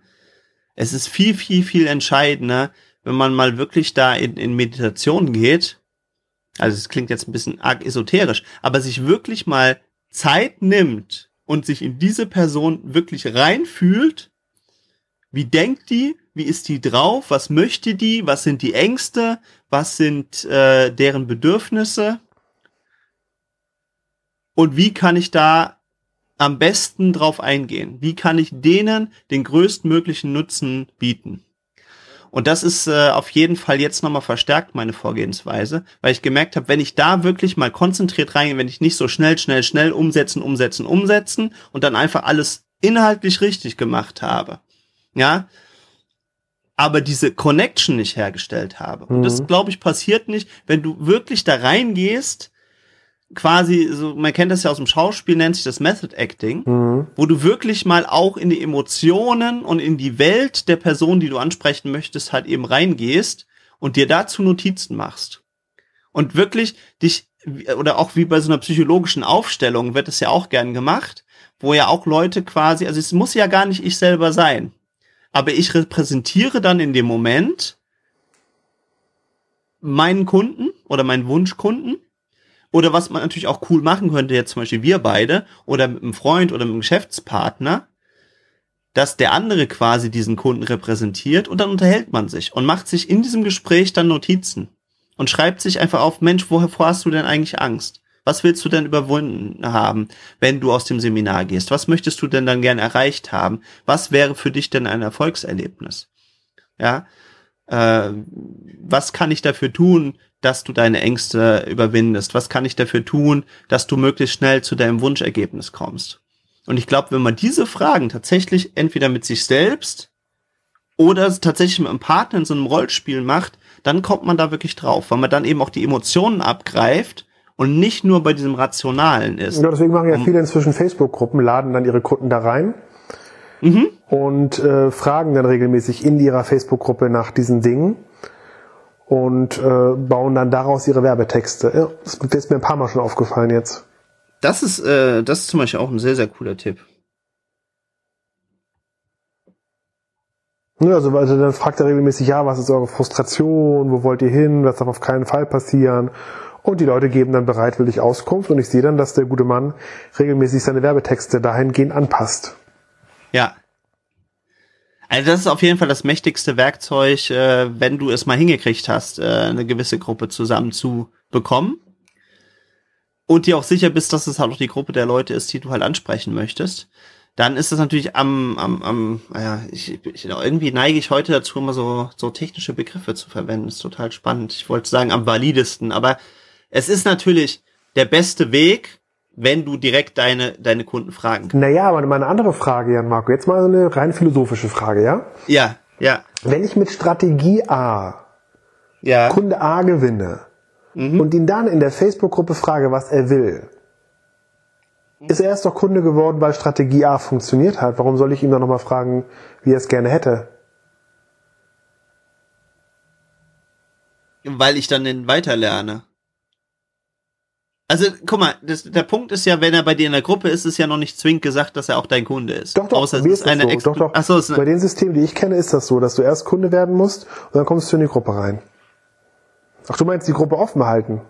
S1: es ist viel, viel, viel entscheidender, wenn man mal wirklich da in, in Meditation geht. Also es klingt jetzt ein bisschen arg esoterisch, aber sich wirklich mal Zeit nimmt und sich in diese Person wirklich reinfühlt. Wie denkt die? Wie ist die drauf? Was möchte die? Was sind die Ängste? Was sind äh, deren Bedürfnisse? und wie kann ich da am besten drauf eingehen? Wie kann ich denen den größtmöglichen Nutzen bieten? Und das ist äh, auf jeden Fall jetzt nochmal verstärkt meine Vorgehensweise, weil ich gemerkt habe, wenn ich da wirklich mal konzentriert reingehe, wenn ich nicht so schnell, schnell, schnell umsetzen, umsetzen, umsetzen und dann einfach alles inhaltlich richtig gemacht habe, ja, aber diese Connection nicht hergestellt habe. Und das, mhm. glaube ich, passiert nicht, wenn du wirklich da reingehst quasi, so, man kennt das ja aus dem Schauspiel, nennt sich das Method Acting, mhm. wo du wirklich mal auch in die Emotionen und in die Welt der Person, die du ansprechen möchtest, halt eben reingehst und dir dazu Notizen machst. Und wirklich dich, oder auch wie bei so einer psychologischen Aufstellung wird es ja auch gern gemacht, wo ja auch Leute quasi, also es muss ja gar nicht ich selber sein, aber ich repräsentiere dann in dem Moment meinen Kunden oder meinen Wunschkunden oder was man natürlich auch cool machen könnte, jetzt zum Beispiel wir beide oder mit einem Freund oder mit einem Geschäftspartner, dass der andere quasi diesen Kunden repräsentiert und dann unterhält man sich und macht sich in diesem Gespräch dann Notizen und schreibt sich einfach auf, Mensch, woher hast du denn eigentlich Angst? Was willst du denn überwunden haben, wenn du aus dem Seminar gehst? Was möchtest du denn dann gern erreicht haben? Was wäre für dich denn ein Erfolgserlebnis? Ja, äh, was kann ich dafür tun, dass du deine Ängste überwindest? Was kann ich dafür tun, dass du möglichst schnell zu deinem Wunschergebnis kommst? Und ich glaube, wenn man diese Fragen tatsächlich entweder mit sich selbst oder tatsächlich mit einem Partner in so einem Rollspiel macht, dann kommt man da wirklich drauf, weil man dann eben auch die Emotionen abgreift und nicht nur bei diesem Rationalen ist.
S2: Ja, deswegen machen ja viele inzwischen Facebook-Gruppen, laden dann ihre Kunden da rein mhm. und äh, fragen dann regelmäßig in ihrer Facebook-Gruppe nach diesen Dingen und äh, bauen dann daraus ihre Werbetexte. Ja, das ist mir ein paar Mal schon aufgefallen jetzt.
S1: Das ist, äh, das ist zum Beispiel auch ein sehr, sehr cooler Tipp.
S2: Ja, also, also dann fragt er regelmäßig, ja, was ist eure Frustration, wo wollt ihr hin, was darf auf keinen Fall passieren. Und die Leute geben dann bereitwillig Auskunft und ich sehe dann, dass der gute Mann regelmäßig seine Werbetexte dahingehend anpasst.
S1: Ja, also das ist auf jeden Fall das mächtigste Werkzeug, äh, wenn du es mal hingekriegt hast, äh, eine gewisse Gruppe zusammen zu bekommen. Und dir auch sicher bist, dass es halt auch die Gruppe der Leute ist, die du halt ansprechen möchtest. Dann ist es natürlich am, am, am, naja, ich, ich, irgendwie neige ich heute dazu, immer so, so technische Begriffe zu verwenden. Das ist total spannend. Ich wollte sagen, am validesten. Aber es ist natürlich der beste Weg, wenn du direkt deine, deine Kunden fragen
S2: kannst. Naja, aber meine andere Frage, Jan Marco, jetzt mal so eine rein philosophische Frage, ja?
S1: Ja, ja.
S2: Wenn ich mit Strategie A ja. Kunde A gewinne mhm. und ihn dann in der Facebook-Gruppe frage, was er will, ist er erst doch Kunde geworden, weil Strategie A funktioniert hat. Warum soll ich ihn dann nochmal fragen, wie er es gerne hätte?
S1: Weil ich dann den weiterlerne. Also, guck mal, das, der Punkt ist ja, wenn er bei dir in der Gruppe ist, ist ja noch nicht zwingend gesagt, dass er auch dein Kunde ist.
S2: Doch, doch,
S1: Außer
S2: wie ist eine so? doch, doch. Ach so, ist eine bei den Systemen, die ich kenne, ist das so, dass du erst Kunde werden musst und dann kommst du in die Gruppe rein. Ach, du meinst die Gruppe offen halten?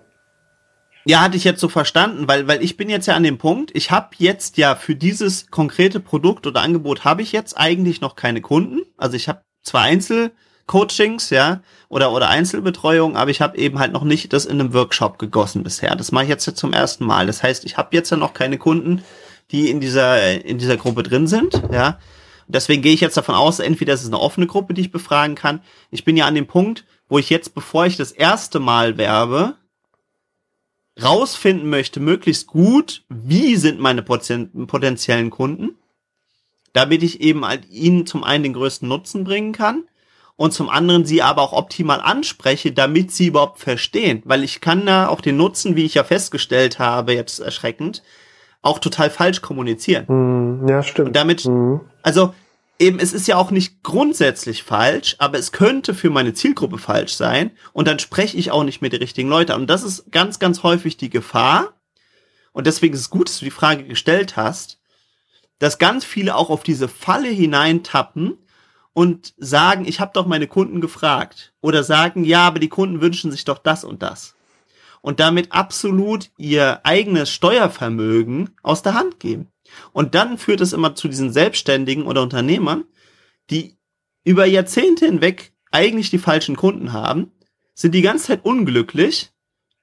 S1: Ja, hatte ich jetzt so verstanden, weil weil ich bin jetzt ja an dem Punkt, ich habe jetzt ja für dieses konkrete Produkt oder Angebot habe ich jetzt eigentlich noch keine Kunden. Also ich habe zwar Einzel Coachings, ja, oder, oder Einzelbetreuung, aber ich habe eben halt noch nicht das in einem Workshop gegossen bisher. Das mache ich jetzt zum ersten Mal. Das heißt, ich habe jetzt ja noch keine Kunden, die in dieser, in dieser Gruppe drin sind, ja. Deswegen gehe ich jetzt davon aus, entweder ist es eine offene Gruppe, die ich befragen kann. Ich bin ja an dem Punkt, wo ich jetzt, bevor ich das erste Mal werbe, rausfinden möchte, möglichst gut, wie sind meine potenziellen Kunden, damit ich eben halt ihnen zum einen den größten Nutzen bringen kann und zum anderen sie aber auch optimal anspreche, damit sie überhaupt verstehen, weil ich kann da auch den Nutzen, wie ich ja festgestellt habe, jetzt erschreckend, auch total falsch kommunizieren.
S2: Mm, ja, stimmt.
S1: Und damit, mm. also eben, es ist ja auch nicht grundsätzlich falsch, aber es könnte für meine Zielgruppe falsch sein und dann spreche ich auch nicht mit den richtigen Leuten. Und das ist ganz, ganz häufig die Gefahr. Und deswegen ist es gut, dass du die Frage gestellt hast, dass ganz viele auch auf diese Falle hineintappen und sagen, ich habe doch meine Kunden gefragt. Oder sagen, ja, aber die Kunden wünschen sich doch das und das. Und damit absolut ihr eigenes Steuervermögen aus der Hand geben. Und dann führt es immer zu diesen Selbstständigen oder Unternehmern, die über Jahrzehnte hinweg eigentlich die falschen Kunden haben, sind die ganze Zeit unglücklich,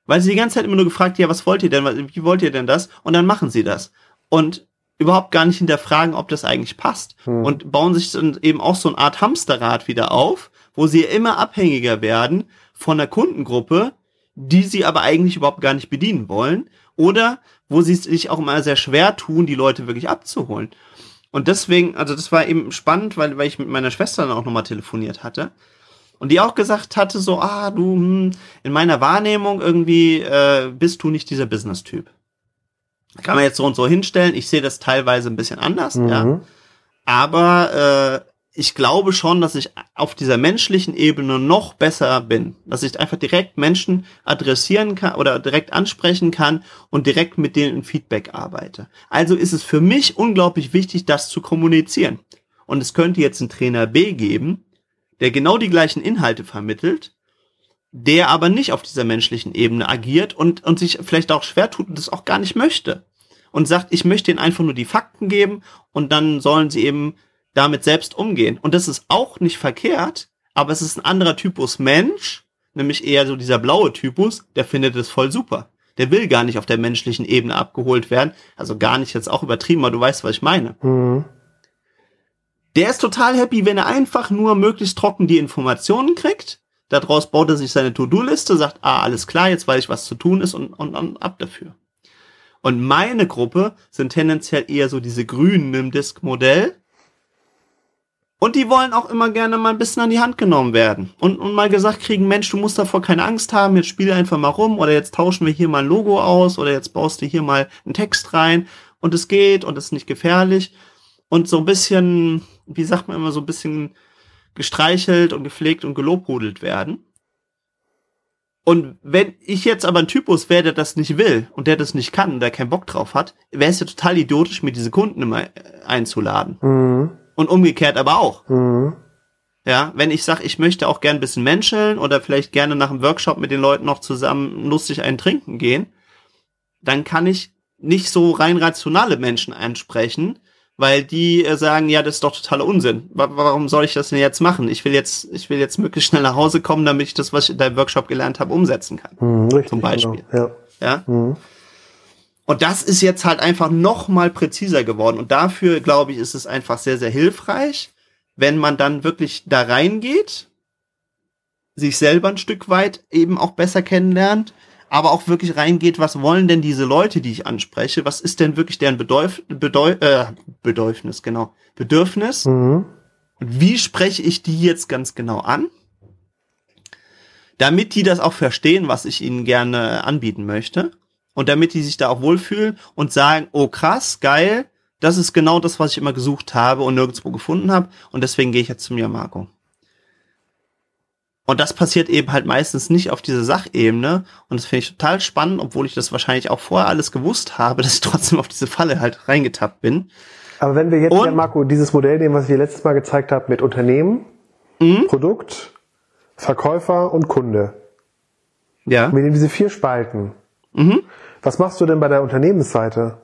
S1: weil sie die ganze Zeit immer nur gefragt, ja, was wollt ihr denn, wie wollt ihr denn das? Und dann machen sie das. Und überhaupt gar nicht hinterfragen, ob das eigentlich passt. Hm. Und bauen sich dann eben auch so eine Art Hamsterrad wieder auf, wo sie immer abhängiger werden von der Kundengruppe, die sie aber eigentlich überhaupt gar nicht bedienen wollen. Oder wo sie sich auch immer sehr schwer tun, die Leute wirklich abzuholen. Und deswegen, also das war eben spannend, weil, weil ich mit meiner Schwester dann auch nochmal telefoniert hatte. Und die auch gesagt hatte, so, ah, du, hm, in meiner Wahrnehmung irgendwie äh, bist du nicht dieser Business-Typ. Kann man jetzt so und so hinstellen. Ich sehe das teilweise ein bisschen anders, mhm. ja. Aber äh, ich glaube schon, dass ich auf dieser menschlichen Ebene noch besser bin, dass ich einfach direkt Menschen adressieren kann oder direkt ansprechen kann und direkt mit denen in Feedback arbeite. Also ist es für mich unglaublich wichtig, das zu kommunizieren. Und es könnte jetzt einen Trainer B geben, der genau die gleichen Inhalte vermittelt, der aber nicht auf dieser menschlichen Ebene agiert und, und sich vielleicht auch schwer tut und das auch gar nicht möchte. Und sagt, ich möchte ihnen einfach nur die Fakten geben und dann sollen sie eben damit selbst umgehen. Und das ist auch nicht verkehrt, aber es ist ein anderer Typus Mensch, nämlich eher so dieser blaue Typus, der findet es voll super. Der will gar nicht auf der menschlichen Ebene abgeholt werden. Also gar nicht jetzt auch übertrieben, aber du weißt, was ich meine. Mhm. Der ist total happy, wenn er einfach nur möglichst trocken die Informationen kriegt. Daraus baut er sich seine To-Do-Liste, sagt, ah, alles klar, jetzt weiß ich, was zu tun ist und, und, und ab dafür. Und meine Gruppe sind tendenziell eher so diese Grünen im Disk-Modell, und die wollen auch immer gerne mal ein bisschen an die Hand genommen werden. Und, und mal gesagt kriegen, Mensch, du musst davor keine Angst haben, jetzt spiel einfach mal rum oder jetzt tauschen wir hier mal ein Logo aus oder jetzt baust du hier mal einen Text rein und es geht und es ist nicht gefährlich. Und so ein bisschen, wie sagt man immer, so ein bisschen gestreichelt und gepflegt und gelobhudelt werden. Und wenn ich jetzt aber ein Typus wäre, der das nicht will und der das nicht kann, der keinen Bock drauf hat, wäre es ja total idiotisch, mir diese Kunden immer einzuladen. Mhm und umgekehrt aber auch. Mhm. Ja, wenn ich sage, ich möchte auch gern ein bisschen menscheln oder vielleicht gerne nach dem Workshop mit den Leuten noch zusammen lustig einen trinken gehen, dann kann ich nicht so rein rationale Menschen ansprechen, weil die äh, sagen, ja, das ist doch totaler Unsinn. Warum soll ich das denn jetzt machen? Ich will jetzt, ich will jetzt möglichst schnell nach Hause kommen, damit ich das, was ich in deinem Workshop gelernt habe, umsetzen kann. Mhm, richtig, Zum Beispiel. Genau, ja. ja? Mhm. Und das ist jetzt halt einfach noch mal präziser geworden. Und dafür, glaube ich, ist es einfach sehr, sehr hilfreich, wenn man dann wirklich da reingeht, sich selber ein Stück weit eben auch besser kennenlernt, aber auch wirklich reingeht, was wollen denn diese Leute, die ich anspreche? Was ist denn wirklich deren Bedeuf Bedeu äh, Bedürfnis, genau, Bedürfnis? Mhm. Und wie spreche ich die jetzt ganz genau an? Damit die das auch verstehen, was ich ihnen gerne anbieten möchte und damit die sich da auch wohlfühlen und sagen, oh krass, geil, das ist genau das, was ich immer gesucht habe und nirgendwo gefunden habe und deswegen gehe ich jetzt zu mir, Marco. Und das passiert eben halt meistens nicht auf dieser Sachebene. Und das finde ich total spannend, obwohl ich das wahrscheinlich auch vorher alles gewusst habe, [LAUGHS] dass ich trotzdem auf diese Falle halt reingetappt bin.
S2: Aber wenn wir jetzt, und, ja, Marco, dieses Modell nehmen, was ich dir letztes Mal gezeigt habe, mit Unternehmen, mhm. Produkt, Verkäufer und Kunde. Ja. Mit diese vier Spalten. Mhm. Was machst du denn bei der Unternehmensseite?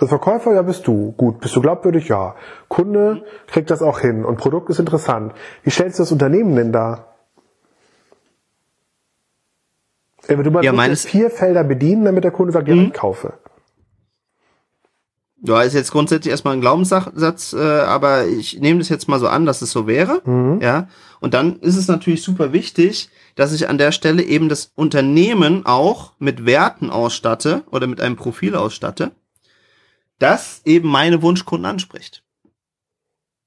S2: Als Verkäufer, ja, bist du. Gut. Bist du glaubwürdig? Ja. Kunde kriegt das auch hin und Produkt ist interessant. Wie stellst du das Unternehmen denn da? Du mal ja, vier Felder bedienen, damit der Kunde sagt, ja, mhm. ich kaufe.
S1: Ja, ist jetzt grundsätzlich erstmal ein Glaubenssatz, äh, aber ich nehme das jetzt mal so an, dass es so wäre. Mhm. Ja. Und dann ist es natürlich super wichtig, dass ich an der Stelle eben das Unternehmen auch mit Werten ausstatte oder mit einem Profil ausstatte, das eben meine Wunschkunden anspricht.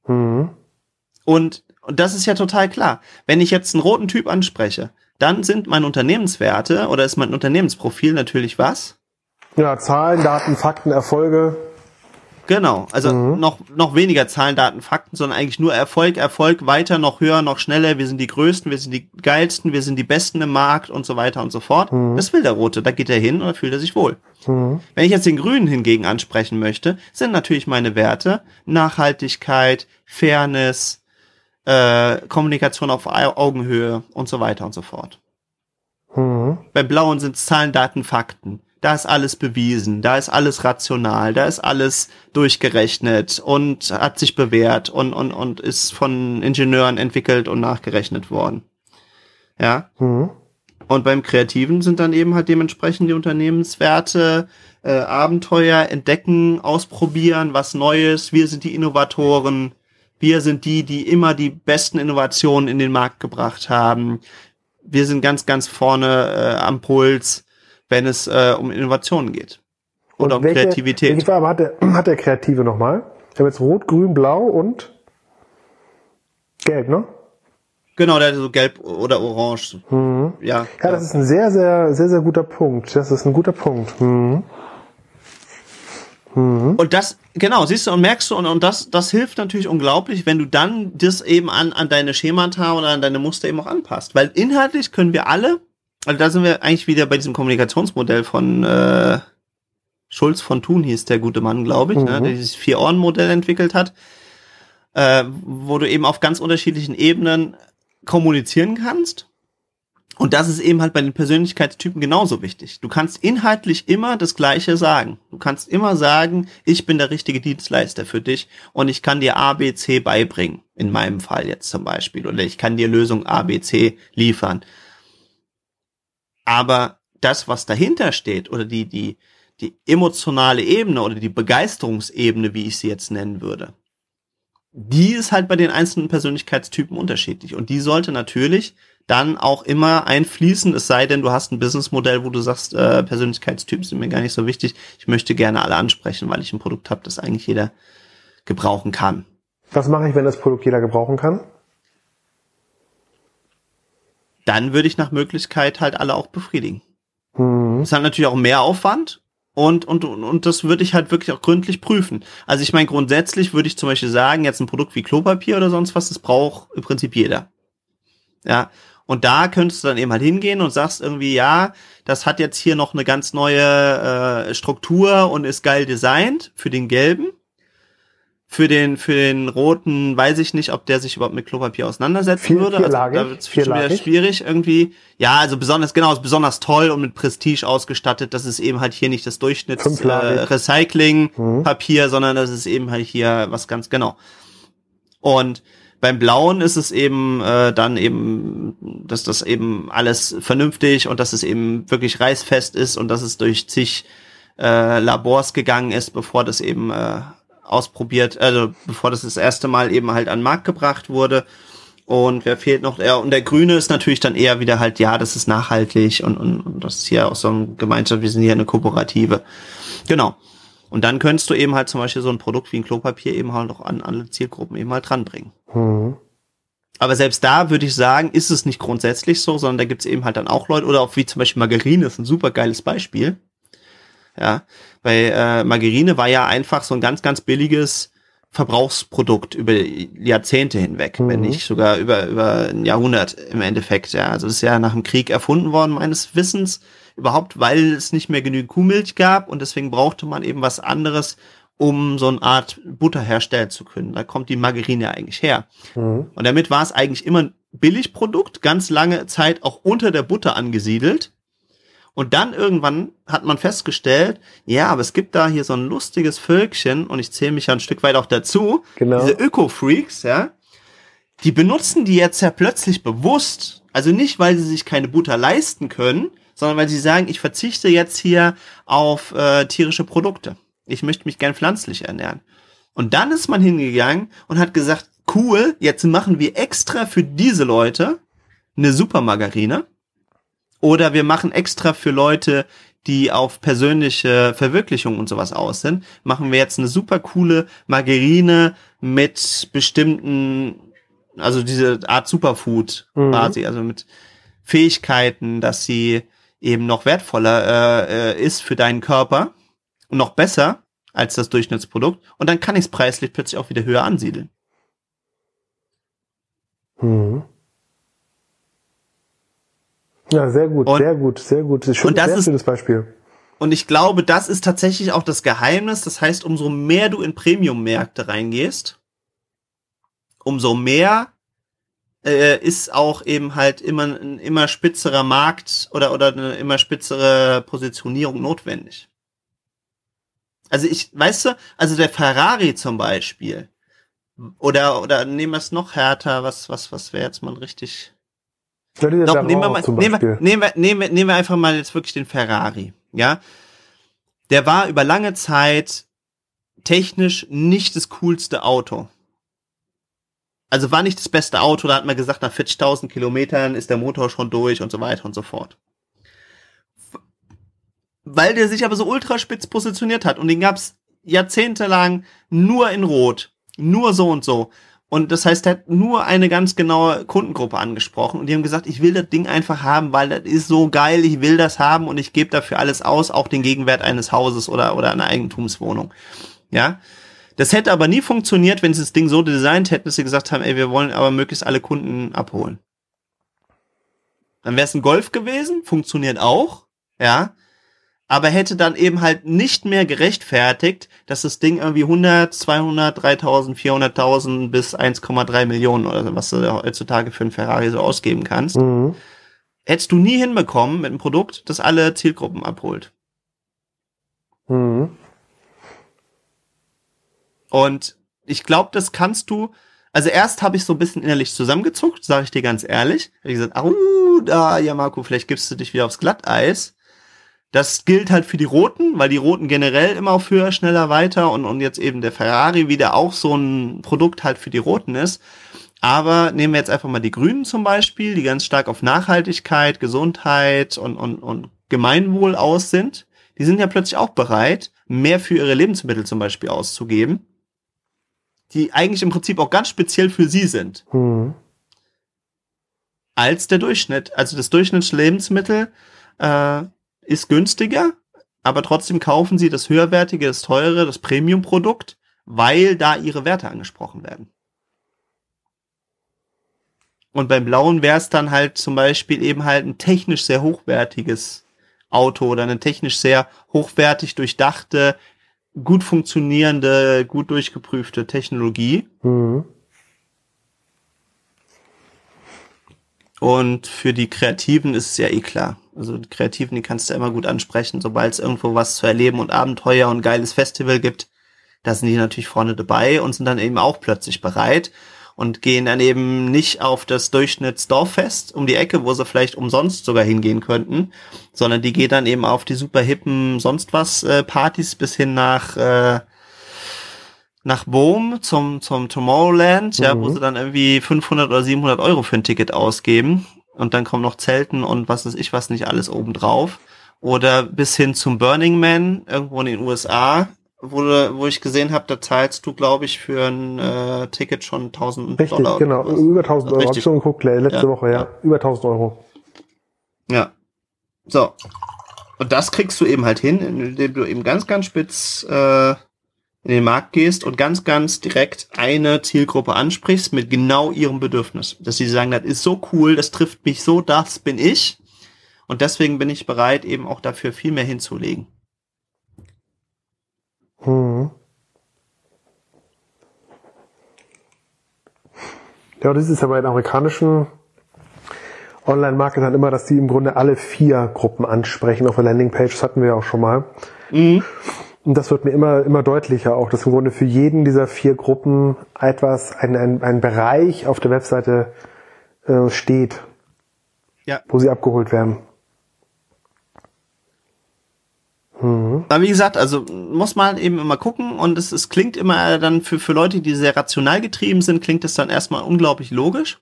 S1: Mhm. Und, und das ist ja total klar. Wenn ich jetzt einen roten Typ anspreche, dann sind meine Unternehmenswerte oder ist mein Unternehmensprofil natürlich was?
S2: Ja, Zahlen, Daten, Fakten, Erfolge.
S1: Genau, also mhm. noch, noch weniger Zahlen, Daten, Fakten, sondern eigentlich nur Erfolg, Erfolg, weiter, noch höher, noch schneller, wir sind die Größten, wir sind die Geilsten, wir sind die Besten im Markt und so weiter und so fort. Mhm. Das will der Rote, da geht er hin und da fühlt er sich wohl. Mhm. Wenn ich jetzt den Grünen hingegen ansprechen möchte, sind natürlich meine Werte Nachhaltigkeit, Fairness, äh, Kommunikation auf Augenhöhe und so weiter und so fort. Mhm. Beim Blauen sind Zahlen, Daten, Fakten da ist alles bewiesen, da ist alles rational, da ist alles durchgerechnet und hat sich bewährt und, und, und ist von Ingenieuren entwickelt und nachgerechnet worden. Ja. Mhm. Und beim Kreativen sind dann eben halt dementsprechend die Unternehmenswerte, äh, Abenteuer, entdecken, ausprobieren, was Neues. Wir sind die Innovatoren. Wir sind die, die immer die besten Innovationen in den Markt gebracht haben. Wir sind ganz, ganz vorne äh, am Puls wenn es äh, um Innovationen geht.
S2: Und, und um welche, Kreativität. Welche Farbe hat der, [CLEARS THROAT] hat der Kreative nochmal? Ich habe jetzt Rot, Grün, Blau und Gelb, ne?
S1: Genau, der hat so gelb oder orange. Mhm.
S2: Ja. Ja, das ist ein sehr, sehr, sehr, sehr guter Punkt. Das ist ein guter Punkt. Mhm.
S1: Mhm. Und das, genau, siehst du und merkst du, und, und das, das hilft natürlich unglaublich, wenn du dann das eben an, an deine Schemata oder an deine Muster eben auch anpasst. Weil inhaltlich können wir alle also da sind wir eigentlich wieder bei diesem Kommunikationsmodell von äh, Schulz von Thun hieß der gute Mann, glaube ich, ne, mhm. ne, der dieses Vier-Ohren-Modell entwickelt hat, äh, wo du eben auf ganz unterschiedlichen Ebenen kommunizieren kannst. Und das ist eben halt bei den Persönlichkeitstypen genauso wichtig. Du kannst inhaltlich immer das Gleiche sagen. Du kannst immer sagen, ich bin der richtige Dienstleister für dich und ich kann dir A, B, C beibringen. In meinem Fall jetzt zum Beispiel. Oder ich kann dir Lösung A, B, C liefern. Aber das, was dahinter steht, oder die, die, die emotionale Ebene oder die Begeisterungsebene, wie ich sie jetzt nennen würde, die ist halt bei den einzelnen Persönlichkeitstypen unterschiedlich. Und die sollte natürlich dann auch immer einfließen, es sei denn, du hast ein Businessmodell, wo du sagst, äh, Persönlichkeitstypen sind mir gar nicht so wichtig. Ich möchte gerne alle ansprechen, weil ich ein Produkt habe, das eigentlich jeder gebrauchen kann.
S2: Was mache ich, wenn das Produkt jeder gebrauchen kann?
S1: Dann würde ich nach Möglichkeit halt alle auch befriedigen. Mhm. Das ist halt natürlich auch mehr Aufwand und, und, und das würde ich halt wirklich auch gründlich prüfen. Also ich meine, grundsätzlich würde ich zum Beispiel sagen, jetzt ein Produkt wie Klopapier oder sonst was, das braucht im Prinzip jeder. Ja. Und da könntest du dann eben halt hingehen und sagst irgendwie, ja, das hat jetzt hier noch eine ganz neue äh, Struktur und ist geil designt für den gelben. Für den, für den roten weiß ich nicht, ob der sich überhaupt mit Klopapier auseinandersetzen Vier, würde. Also, da wird es schon wieder schwierig irgendwie. Ja, also besonders, genau, ist besonders toll und mit Prestige ausgestattet. Das ist eben halt hier nicht das Durchschnitts äh, Recycling-Papier, mhm. sondern das ist eben halt hier was ganz genau. Und beim Blauen ist es eben äh, dann eben, dass das eben alles vernünftig und dass es eben wirklich reißfest ist und dass es durch zig äh, Labors gegangen ist, bevor das eben äh, ausprobiert, also bevor das das erste Mal eben halt an den Markt gebracht wurde. Und wer fehlt noch? Ja, und der Grüne ist natürlich dann eher wieder halt, ja, das ist nachhaltig und, und, und das ist hier auch so ein Gemeinschaft, wir sind hier eine Kooperative. Genau. Und dann könntest du eben halt zum Beispiel so ein Produkt wie ein Klopapier eben halt auch an alle Zielgruppen eben halt dranbringen. Mhm. Aber selbst da würde ich sagen, ist es nicht grundsätzlich so, sondern da gibt es eben halt dann auch Leute, oder auch wie zum Beispiel Margarine ist ein super geiles Beispiel. Ja, weil äh, Margarine war ja einfach so ein ganz, ganz billiges Verbrauchsprodukt über Jahrzehnte hinweg, mhm. wenn nicht sogar über, über ein Jahrhundert im Endeffekt. Ja, also es ist ja nach dem Krieg erfunden worden, meines Wissens. Überhaupt, weil es nicht mehr genügend Kuhmilch gab und deswegen brauchte man eben was anderes, um so eine Art Butter herstellen zu können. Da kommt die Margarine eigentlich her. Mhm. Und damit war es eigentlich immer ein Billigprodukt, ganz lange Zeit auch unter der Butter angesiedelt. Und dann irgendwann hat man festgestellt, ja, aber es gibt da hier so ein lustiges Völkchen und ich zähle mich ja ein Stück weit auch dazu. Genau. Diese Öko-Freaks, ja. Die benutzen die jetzt ja plötzlich bewusst. Also nicht, weil sie sich keine Butter leisten können, sondern weil sie sagen, ich verzichte jetzt hier auf äh, tierische Produkte. Ich möchte mich gern pflanzlich ernähren. Und dann ist man hingegangen und hat gesagt, cool, jetzt machen wir extra für diese Leute eine Supermargarine. Oder wir machen extra für Leute, die auf persönliche Verwirklichung und sowas aus sind, machen wir jetzt eine super coole Margarine mit bestimmten, also diese Art Superfood mhm. quasi, also mit Fähigkeiten, dass sie eben noch wertvoller äh, ist für deinen Körper und noch besser als das Durchschnittsprodukt und dann kann ich es preislich plötzlich auch wieder höher ansiedeln.
S2: Mhm. Ja, sehr gut, und, sehr gut, sehr gut.
S1: Ist und das
S2: sehr
S1: ist,
S2: schönes Beispiel.
S1: Und ich glaube, das ist tatsächlich auch das Geheimnis. Das heißt, umso mehr du in Premium-Märkte reingehst, umso mehr äh, ist auch eben halt immer ein immer spitzerer Markt oder, oder eine immer spitzere Positionierung notwendig. Also ich, weißt du, also der Ferrari zum Beispiel, oder, oder nehmen wir es noch härter, was, was, was wäre jetzt mal richtig doch, nehmen wir, mal, nehmen, wir, nehmen, wir, nehmen, wir, nehmen wir einfach mal jetzt wirklich den Ferrari. Ja, der war über lange Zeit technisch nicht das coolste Auto. Also war nicht das beste Auto, da hat man gesagt, nach 40.000 Kilometern ist der Motor schon durch und so weiter und so fort. Weil der sich aber so ultraspitz positioniert hat und den gab's jahrzehntelang nur in Rot, nur so und so. Und das heißt, er hat nur eine ganz genaue Kundengruppe angesprochen und die haben gesagt, ich will das Ding einfach haben, weil das ist so geil, ich will das haben und ich gebe dafür alles aus, auch den Gegenwert eines Hauses oder, oder einer Eigentumswohnung. Ja. Das hätte aber nie funktioniert, wenn sie das Ding so designt hätten, dass sie gesagt haben, ey, wir wollen aber möglichst alle Kunden abholen. Dann wäre es ein Golf gewesen, funktioniert auch, ja aber hätte dann eben halt nicht mehr gerechtfertigt, dass das Ding irgendwie 100, 200, 3000, 400.000 bis 1,3 Millionen oder so, was du heutzutage für einen Ferrari so ausgeben kannst. Mhm. Hättest du nie hinbekommen mit einem Produkt, das alle Zielgruppen abholt. Mhm. Und ich glaube, das kannst du. Also erst habe ich so ein bisschen innerlich zusammengezuckt, sage ich dir ganz ehrlich. Hab ich gesagt, au, da, ja Marco, vielleicht gibst du dich wieder aufs Glatteis. Das gilt halt für die Roten, weil die Roten generell immer auf höher, schneller, weiter und, und jetzt eben der Ferrari wieder auch so ein Produkt halt für die Roten ist. Aber nehmen wir jetzt einfach mal die Grünen zum Beispiel, die ganz stark auf Nachhaltigkeit, Gesundheit und, und, und Gemeinwohl aus sind. Die sind ja plötzlich auch bereit, mehr für ihre Lebensmittel zum Beispiel auszugeben, die eigentlich im Prinzip auch ganz speziell für sie sind. Mhm. Als der Durchschnitt. Also das Durchschnittslebensmittel äh, ist günstiger, aber trotzdem kaufen sie das höherwertige, das teure, das Premium-Produkt, weil da ihre Werte angesprochen werden. Und beim Blauen wäre es dann halt zum Beispiel eben halt ein technisch sehr hochwertiges Auto oder eine technisch sehr hochwertig durchdachte, gut funktionierende, gut durchgeprüfte Technologie. Mhm. Und für die Kreativen ist es ja eh klar. Also die Kreativen, die kannst du immer gut ansprechen, sobald es irgendwo was zu erleben und Abenteuer und geiles Festival gibt. Da sind die natürlich vorne dabei und sind dann eben auch plötzlich bereit und gehen dann eben nicht auf das Durchschnittsdorffest um die Ecke, wo sie vielleicht umsonst sogar hingehen könnten, sondern die gehen dann eben auf die super hippen sonst was äh, Partys bis hin nach äh, nach Boom zum zum Tomorrowland, mhm. ja, wo mhm. sie dann irgendwie 500 oder 700 Euro für ein Ticket ausgeben und dann kommen noch Zelten und was weiß ich was nicht alles obendrauf. Oder bis hin zum Burning Man irgendwo in den USA, wo, wo ich gesehen habe, da zahlst du, glaube ich, für ein äh, Ticket schon 1000
S2: Richtig,
S1: Dollar.
S2: genau, über 1000 Euro. Richtig. Hab schon geguckt, letzte ja, Woche, ja. ja. Über 1000 Euro.
S1: Ja. So. Und das kriegst du eben halt hin, indem du eben ganz, ganz spitz äh, in den Markt gehst und ganz, ganz direkt eine Zielgruppe ansprichst mit genau ihrem Bedürfnis. Dass sie sagen, das ist so cool, das trifft mich so, das bin ich. Und deswegen bin ich bereit, eben auch dafür viel mehr hinzulegen. Hm.
S2: Ja, das ist ja bei den amerikanischen Online-Marketern immer, dass die im Grunde alle vier Gruppen ansprechen auf der Landingpage. Das hatten wir ja auch schon mal. Mhm. Und das wird mir immer, immer deutlicher auch, dass im Grunde für jeden dieser vier Gruppen etwas, ein, ein, ein Bereich auf der Webseite äh, steht, ja. wo sie abgeholt werden.
S1: Mhm. Aber wie gesagt, also muss man eben immer gucken und es, es klingt immer dann für, für Leute, die sehr rational getrieben sind, klingt es dann erstmal unglaublich logisch.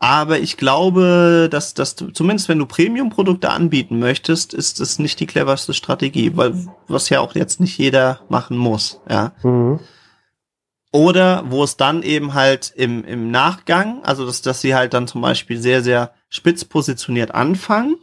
S1: Aber ich glaube, dass, dass du, zumindest wenn du Premium-Produkte anbieten möchtest, ist das nicht die cleverste Strategie, weil was ja auch jetzt nicht jeder machen muss, ja. Mhm. Oder wo es dann eben halt im, im Nachgang, also dass, dass sie halt dann zum Beispiel sehr, sehr spitz positioniert anfangen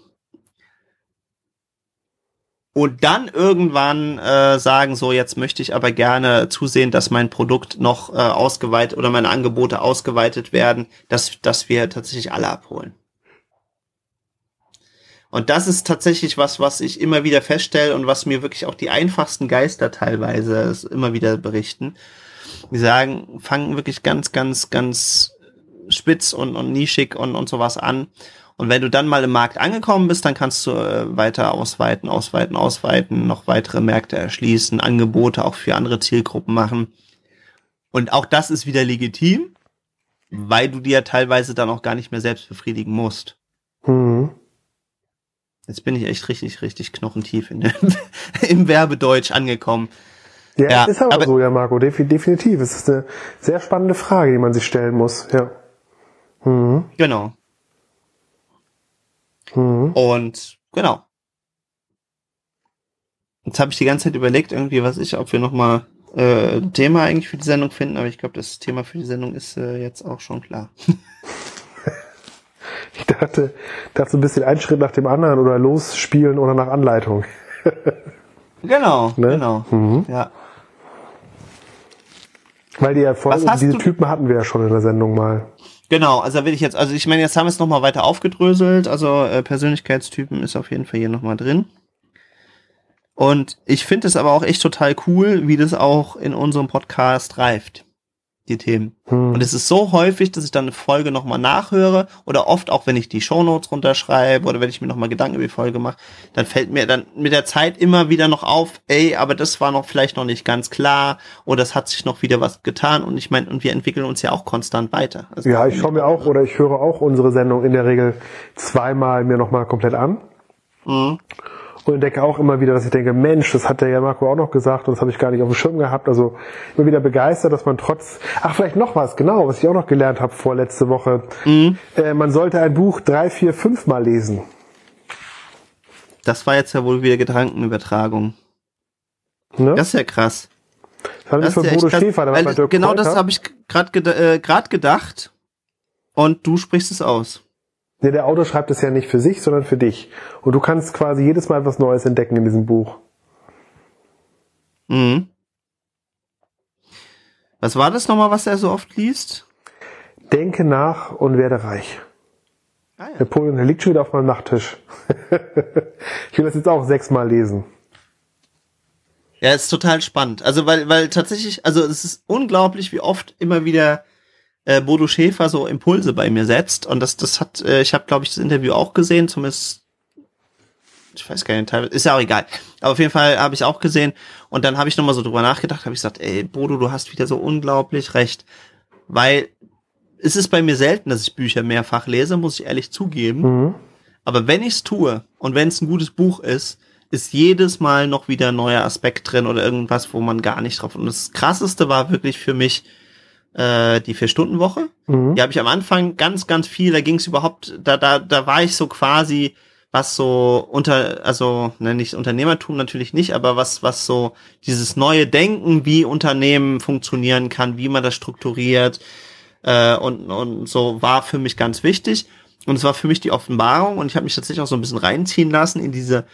S1: und dann irgendwann äh, sagen, so jetzt möchte ich aber gerne zusehen, dass mein Produkt noch äh, ausgeweitet oder meine Angebote ausgeweitet werden, dass, dass wir tatsächlich alle abholen. Und das ist tatsächlich was, was ich immer wieder feststelle und was mir wirklich auch die einfachsten Geister teilweise immer wieder berichten. Die sagen, fangen wirklich ganz, ganz, ganz spitz und, und nischig und, und sowas an. Und wenn du dann mal im Markt angekommen bist, dann kannst du äh, weiter ausweiten, ausweiten, ausweiten, noch weitere Märkte erschließen, Angebote auch für andere Zielgruppen machen. Und auch das ist wieder legitim, weil du dir teilweise dann auch gar nicht mehr selbst befriedigen musst. Mhm. Jetzt bin ich echt richtig, richtig knochentief in, [LAUGHS] im Werbedeutsch angekommen.
S2: Ja, ja ist aber, aber, so, ja, Marco, definitiv. Es ist eine sehr spannende Frage, die man sich stellen muss, ja.
S1: Mhm. Genau. Mhm. Und genau. Jetzt habe ich die ganze Zeit überlegt, irgendwie, was ich, ob wir nochmal äh, ein Thema eigentlich für die Sendung finden, aber ich glaube, das Thema für die Sendung ist äh, jetzt auch schon klar. [LAUGHS]
S2: ich dachte, dachte ein bisschen ein Schritt nach dem anderen oder losspielen oder nach Anleitung. [LAUGHS]
S1: genau, ne? genau. Mhm. Ja.
S2: Weil die ja vorhin, diese Typen hatten wir ja schon in der Sendung mal.
S1: Genau, also will ich jetzt, also ich meine, jetzt haben wir es nochmal weiter aufgedröselt, also äh, Persönlichkeitstypen ist auf jeden Fall hier nochmal drin. Und ich finde es aber auch echt total cool, wie das auch in unserem Podcast reift die Themen. Hm. Und es ist so häufig, dass ich dann eine Folge nochmal nachhöre oder oft auch, wenn ich die Shownotes runterschreibe oder wenn ich mir nochmal Gedanken über die Folge mache, dann fällt mir dann mit der Zeit immer wieder noch auf, ey, aber das war noch vielleicht noch nicht ganz klar oder es hat sich noch wieder was getan und ich meine, und wir entwickeln uns ja auch konstant weiter.
S2: Also ja, ich schaue mir auch oder ich höre auch unsere Sendung in der Regel zweimal mir nochmal komplett an. Mhm und entdecke auch immer wieder, dass ich denke, Mensch, das hat der ja Marco auch noch gesagt und das habe ich gar nicht auf dem Schirm gehabt. Also immer wieder begeistert, dass man trotz, ach vielleicht noch was, genau, was ich auch noch gelernt habe vorletzte Woche. Mhm. Äh, man sollte ein Buch drei, vier, fünf Mal lesen.
S1: Das war jetzt ja wohl wieder Gedankenübertragung. Ne? Das ist ja krass.
S2: Das habe ich von Bodo Schäfer,
S1: weil, Dirk Genau Kräuter. das habe ich gerade äh, grad gedacht und du sprichst es aus.
S2: Nee, der Autor schreibt es ja nicht für sich, sondern für dich. Und du kannst quasi jedes Mal was Neues entdecken in diesem Buch.
S1: Mhm. Was war das nochmal, was er so oft liest?
S2: Denke nach und werde reich. Ah, ja. Napoleon, der liegt schon wieder auf meinem Nachttisch. [LAUGHS] ich will das jetzt auch sechsmal lesen.
S1: Ja, ist total spannend. Also, weil, weil tatsächlich, also es ist unglaublich, wie oft immer wieder äh, Bodo Schäfer so Impulse bei mir setzt. Und das, das hat, äh, ich habe, glaube ich, das Interview auch gesehen, zumindest ich weiß gar nicht, ist ja auch egal. Aber auf jeden Fall habe ich auch gesehen und dann habe ich nochmal so drüber nachgedacht, habe ich gesagt, ey, Bodo, du hast wieder so unglaublich recht. Weil es ist bei mir selten, dass ich Bücher mehrfach lese, muss ich ehrlich zugeben. Mhm. Aber wenn ich es tue und wenn es ein gutes Buch ist, ist jedes Mal noch wieder ein neuer Aspekt drin oder irgendwas, wo man gar nicht drauf. Und das krasseste war wirklich für mich, äh, die Vier-Stunden-Woche. Mhm. Die habe ich am Anfang ganz, ganz viel, da ging es überhaupt, da, da, da war ich so quasi, was so unter, also ne, nicht Unternehmertum natürlich nicht, aber was, was so dieses neue Denken, wie Unternehmen funktionieren kann, wie man das strukturiert äh, und, und so war für mich ganz wichtig. Und es war für mich die Offenbarung und ich habe mich tatsächlich auch so ein bisschen reinziehen lassen in diese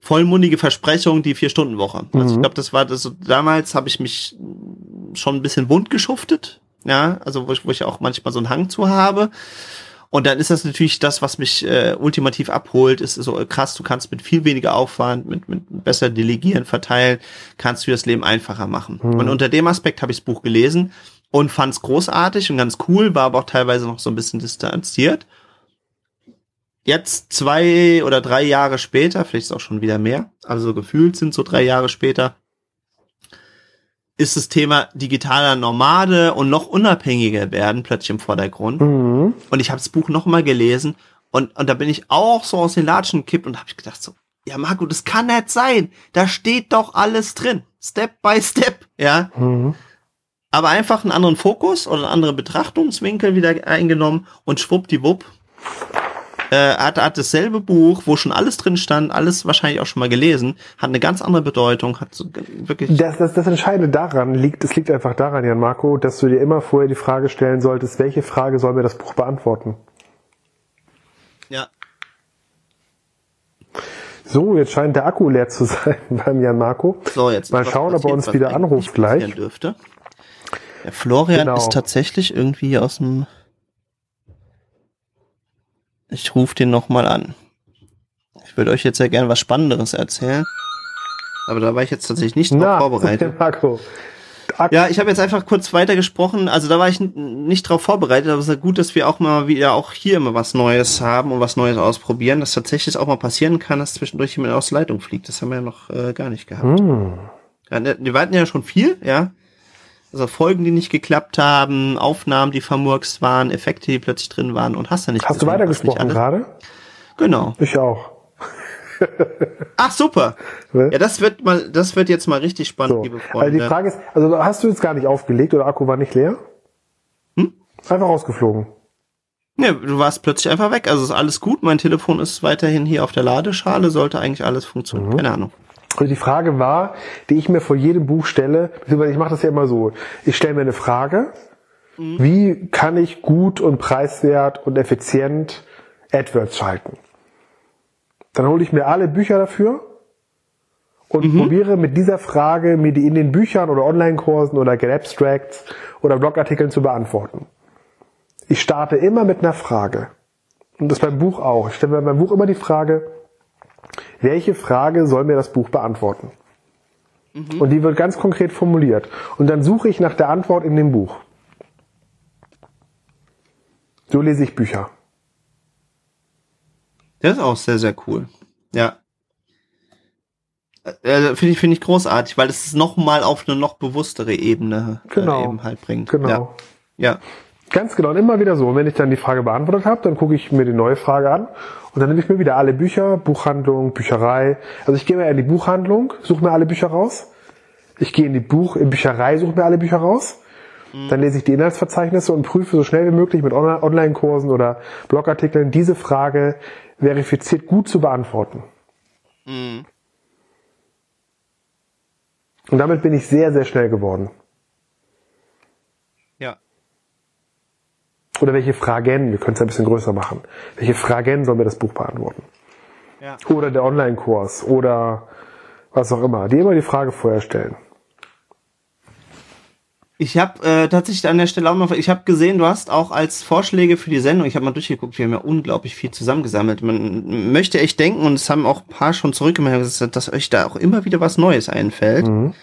S1: vollmundige Versprechung, die Vier-Stunden-Woche. Also mhm. ich glaube, das war das, damals habe ich mich schon ein bisschen wund geschuftet, ja, also wo ich, wo ich auch manchmal so einen Hang zu habe. Und dann ist das natürlich das, was mich äh, ultimativ abholt, ist so krass, du kannst mit viel weniger Aufwand, mit, mit besser delegieren, verteilen, kannst du das Leben einfacher machen. Mhm. Und unter dem Aspekt habe ich das Buch gelesen und fand es großartig und ganz cool, war aber auch teilweise noch so ein bisschen distanziert. Jetzt zwei oder drei Jahre später, vielleicht ist auch schon wieder mehr, also gefühlt sind so drei Jahre später, ist das Thema digitaler Nomade und noch unabhängiger werden plötzlich im Vordergrund. Mhm. Und ich habe das Buch noch mal gelesen und, und da bin ich auch so aus den Latschen gekippt und habe ich gedacht so, Ja, Marco, das kann nicht sein. Da steht doch alles drin. Step by Step, ja. Mhm. Aber einfach einen anderen Fokus oder einen anderen Betrachtungswinkel wieder eingenommen und schwuppdiwupp äh, hat, hat dasselbe Buch, wo schon alles drin stand, alles wahrscheinlich auch schon mal gelesen, hat eine ganz andere Bedeutung, hat so wirklich.
S2: Das, das, das Entscheidende daran liegt, es liegt einfach daran, Jan Marco, dass du dir immer vorher die Frage stellen solltest, welche Frage soll mir das Buch beantworten?
S1: Ja.
S2: So, jetzt scheint der Akku leer zu [LAUGHS] sein beim Jan Marco.
S1: So, jetzt
S2: mal schauen, ob er uns wieder anruft gleich.
S1: Dürfte. Der Florian genau. ist tatsächlich irgendwie aus dem ich rufe den nochmal an. Ich würde euch jetzt ja gerne was Spannenderes erzählen. Aber da war ich jetzt tatsächlich nicht drauf vorbereitet. [LAUGHS] Marco. Ja, ich habe jetzt einfach kurz weitergesprochen. Also da war ich nicht drauf vorbereitet, aber es ist gut, dass wir auch mal wieder auch hier immer was Neues haben und was Neues ausprobieren, dass tatsächlich auch mal passieren kann, dass zwischendurch jemand aus der Leitung fliegt. Das haben wir ja noch äh, gar nicht gehabt. Mm. Ja, ne, wir hatten ja schon viel, ja. Also Folgen, die nicht geklappt haben, Aufnahmen, die vermurkst waren, Effekte, die plötzlich drin waren und hast du nicht.
S2: Hast gesehen, du weitergesprochen gerade?
S1: Genau.
S2: Ich auch.
S1: Ach super. Ne? Ja, das wird mal, das wird jetzt mal richtig spannend, so.
S2: liebe Freunde. Also die Frage ist, also hast du jetzt gar nicht aufgelegt oder Akku war nicht leer? Hm? Einfach rausgeflogen.
S1: Ja, du warst plötzlich einfach weg. Also ist alles gut. Mein Telefon ist weiterhin hier auf der Ladeschale, sollte eigentlich alles funktionieren. Mhm. Keine Ahnung.
S2: Also die Frage war, die ich mir vor jedem Buch stelle, beziehungsweise ich mache das ja immer so, ich stelle mir eine Frage, mhm. wie kann ich gut und preiswert und effizient AdWords schalten? Dann hole ich mir alle Bücher dafür und mhm. probiere mit dieser Frage mir die in den Büchern oder Online-Kursen oder Get Abstracts oder Blogartikeln zu beantworten. Ich starte immer mit einer Frage. Und das beim Buch auch. Ich stelle mir beim Buch immer die Frage, welche Frage soll mir das Buch beantworten? Mhm. Und die wird ganz konkret formuliert. Und dann suche ich nach der Antwort in dem Buch. So lese ich Bücher.
S1: Das ist auch sehr, sehr cool. Ja. Äh, Finde ich, finde ich großartig, weil es es nochmal auf eine noch bewusstere Ebene
S2: äh, genau.
S1: äh, eben halt bringt.
S2: Genau.
S1: Ja. ja.
S2: Ganz genau, und immer wieder so. Und wenn ich dann die Frage beantwortet habe, dann gucke ich mir die neue Frage an und dann nehme ich mir wieder alle Bücher, Buchhandlung, Bücherei. Also ich gehe mal in die Buchhandlung, suche mir alle Bücher raus. Ich gehe in die Buch, in Bücherei, suche mir alle Bücher raus. Mhm. Dann lese ich die Inhaltsverzeichnisse und prüfe so schnell wie möglich mit Online-Kursen oder Blogartikeln diese Frage verifiziert gut zu beantworten. Mhm. Und damit bin ich sehr, sehr schnell geworden. Oder welche Fragen, wir können es ein bisschen größer machen, welche Fragen soll mir das Buch beantworten? Ja. Oder der Online-Kurs oder was auch immer. Die immer die Frage vorher stellen.
S1: Ich habe äh, tatsächlich an der Stelle auch noch, ich habe gesehen, du hast auch als Vorschläge für die Sendung, ich habe mal durchgeguckt, wir haben ja unglaublich viel zusammengesammelt. Man möchte echt denken, und es haben auch ein paar schon zurückgemeldet, dass euch da auch immer wieder was Neues einfällt. Mhm.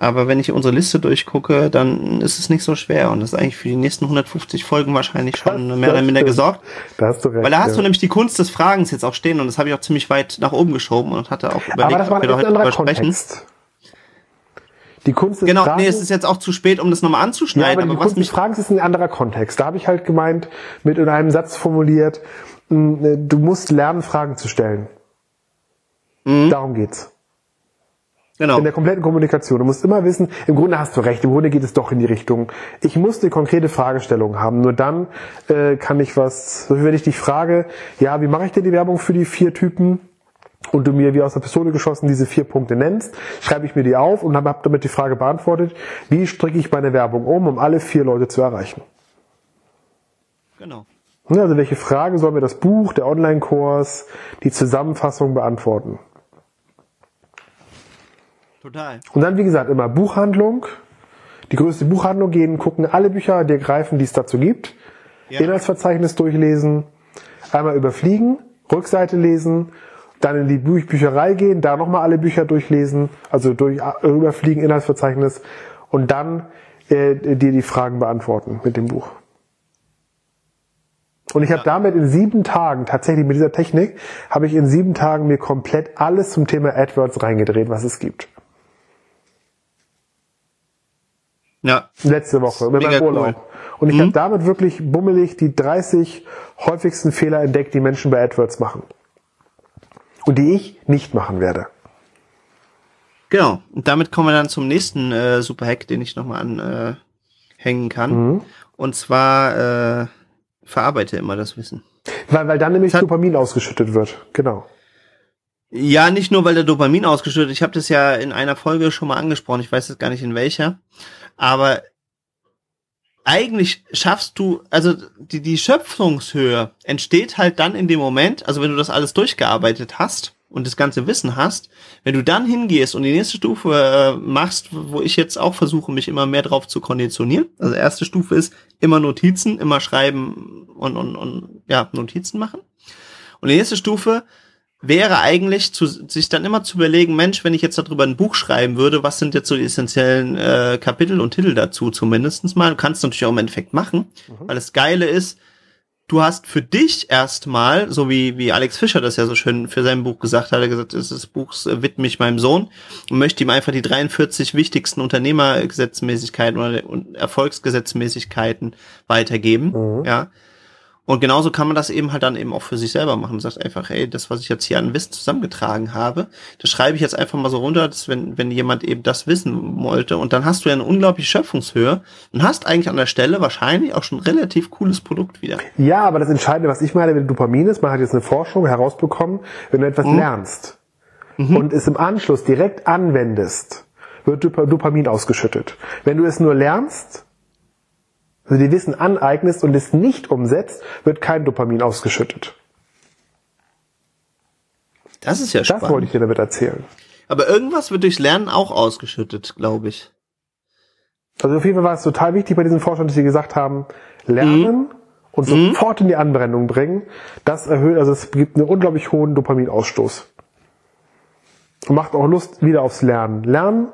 S1: Aber wenn ich unsere Liste durchgucke, dann ist es nicht so schwer. Und das ist eigentlich für die nächsten 150 Folgen wahrscheinlich schon das, mehr oder minder gesorgt.
S2: Da hast du recht.
S1: Weil da hast ja. du nämlich die Kunst des Fragens jetzt auch stehen. Und das habe ich auch ziemlich weit nach oben geschoben und hatte auch überlegt,
S2: Aber das war ob wir heute drüber sprechen. Die Kunst des
S1: genau, Fragens, nee, es ist jetzt auch zu spät, um das nochmal anzuschneiden. Ja,
S2: aber, aber die Kunst des Fragens ist ein anderer Kontext. Da habe ich halt gemeint, mit in einem Satz formuliert, hm, du musst lernen, Fragen zu stellen. Mhm. Darum geht's. Genau. In der kompletten Kommunikation. Du musst immer wissen, im Grunde hast du recht, im Grunde geht es doch in die Richtung. Ich muss eine konkrete Fragestellung haben. Nur dann äh, kann ich was, wenn ich dich frage, ja, wie mache ich denn die Werbung für die vier Typen? Und du mir wie aus der Pistole geschossen diese vier Punkte nennst, schreibe ich mir die auf und habe damit die Frage beantwortet, wie stricke ich meine Werbung um, um alle vier Leute zu erreichen.
S1: Genau.
S2: Also welche Frage soll mir das Buch, der Online-Kurs, die Zusammenfassung beantworten?
S1: Total.
S2: Und dann, wie gesagt, immer Buchhandlung, die größte Buchhandlung gehen, gucken alle Bücher dir greifen, die es dazu gibt, ja. Inhaltsverzeichnis durchlesen, einmal überfliegen, Rückseite lesen, dann in die Bü Bücherei gehen, da nochmal alle Bücher durchlesen, also durch äh, überfliegen, Inhaltsverzeichnis und dann äh, dir die Fragen beantworten mit dem Buch. Und ich habe damit in sieben Tagen, tatsächlich mit dieser Technik, habe ich in sieben Tagen mir komplett alles zum Thema AdWords reingedreht, was es gibt.
S1: Ja.
S2: Letzte Woche, mit meinem Urlaub. Cool. Und ich mhm. habe damit wirklich bummelig die 30 häufigsten Fehler entdeckt, die Menschen bei AdWords machen. Und die ich nicht machen werde.
S1: Genau. Und damit kommen wir dann zum nächsten äh, Superhack, den ich nochmal anhängen äh, kann. Mhm. Und zwar äh, verarbeite immer das Wissen.
S2: Weil, weil dann nämlich Dopamin ausgeschüttet wird. Genau.
S1: Ja, nicht nur, weil der Dopamin ausgeschüttet. Ich habe das ja in einer Folge schon mal angesprochen. Ich weiß jetzt gar nicht in welcher. Aber eigentlich schaffst du, also die, die Schöpfungshöhe entsteht halt dann in dem Moment, also wenn du das alles durchgearbeitet hast und das ganze Wissen hast, wenn du dann hingehst und die nächste Stufe äh, machst, wo ich jetzt auch versuche, mich immer mehr drauf zu konditionieren. Also erste Stufe ist immer Notizen, immer schreiben und, und, und ja, Notizen machen. Und die nächste Stufe wäre eigentlich, zu, sich dann immer zu überlegen, Mensch, wenn ich jetzt darüber ein Buch schreiben würde, was sind jetzt so die essentiellen äh, Kapitel und Titel dazu zumindestens mal. Du kannst natürlich auch im Endeffekt machen, mhm. weil das Geile ist, du hast für dich erstmal, so wie, wie Alex Fischer das ja so schön für sein Buch gesagt hat, er gesagt, das Buch widme ich meinem Sohn und möchte ihm einfach die 43 wichtigsten Unternehmergesetzmäßigkeiten oder Erfolgsgesetzmäßigkeiten weitergeben, mhm. ja und genauso kann man das eben halt dann eben auch für sich selber machen. Man sagt einfach, ey, das, was ich jetzt hier an Wissen zusammengetragen habe, das schreibe ich jetzt einfach mal so runter, dass wenn, wenn jemand eben das wissen wollte. Und dann hast du ja eine unglaubliche Schöpfungshöhe und hast eigentlich an der Stelle wahrscheinlich auch schon ein relativ cooles Produkt wieder.
S2: Ja, aber das Entscheidende, was ich meine mit Dopamin ist, man hat jetzt eine Forschung herausbekommen, wenn du etwas mhm. lernst mhm. und es im Anschluss direkt anwendest, wird Dopamin ausgeschüttet. Wenn du es nur lernst, also dir Wissen aneignest und es nicht umsetzt, wird kein Dopamin ausgeschüttet.
S1: Das ist ja spannend.
S2: Das wollte ich dir damit erzählen.
S1: Aber irgendwas wird durchs Lernen auch ausgeschüttet, glaube ich.
S2: Also auf jeden Fall war es total wichtig bei diesen Forschern, dass sie gesagt haben, lernen mhm. und mhm. sofort in die Anwendung bringen. Das erhöht, also es gibt einen unglaublich hohen Dopaminausstoß. Und macht auch Lust wieder aufs Lernen. Lernen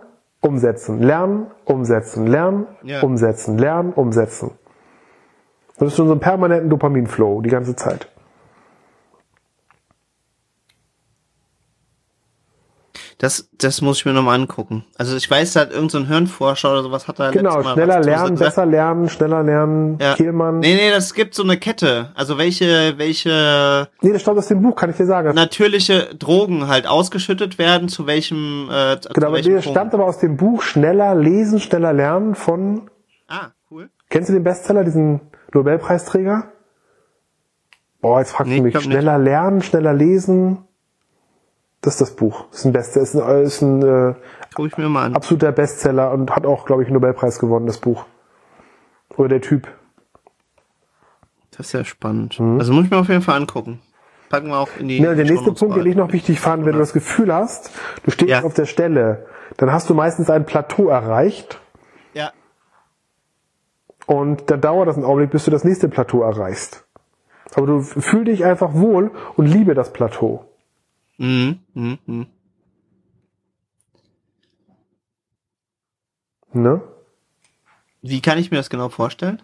S2: umsetzen, lernen, umsetzen, lernen, ja. umsetzen, lernen, umsetzen. Das ist schon so ein permanenten Dopaminflow die ganze Zeit.
S1: Das, das muss ich mir nochmal angucken. Also ich weiß, da hat irgendein so Hirnforscher oder sowas hat da
S2: Genau, schneller lernen, besser lernen, schneller lernen,
S1: ja. Kehlmann. Nee, nee, das gibt so eine Kette. Also welche, welche...
S2: Nee, das stammt aus dem Buch, kann ich dir sagen.
S1: Natürliche Drogen halt ausgeschüttet werden, zu welchem... Äh, zu
S2: genau, aber
S1: welchem
S2: das stammt aber aus dem Buch Schneller lesen, schneller lernen von...
S1: Ah, cool.
S2: Kennst du den Bestseller, diesen Nobelpreisträger? Boah, jetzt fragst nee, du mich. Schneller nicht. lernen, schneller lesen... Das ist das Buch. Das ist ein Best, ist ein, ist ein äh,
S1: Guck ich mir mal an.
S2: absoluter Bestseller und hat auch, glaube ich, einen Nobelpreis gewonnen, das Buch. Oder der Typ.
S1: Das ist ja spannend. Mhm. Also muss ich mir auf jeden Fall angucken. Packen wir auch in die.
S2: Ja, der nächste Punkt, den ich noch wichtig fand, wenn du das Gefühl hast, du stehst ja. auf der Stelle, dann hast du meistens ein Plateau erreicht.
S1: Ja.
S2: Und dann dauert das einen Augenblick, bis du das nächste Plateau erreichst. Aber du fühl dich einfach wohl und liebe das Plateau. Mhm. Mhm. Mhm. Ne?
S1: Wie kann ich mir das genau vorstellen?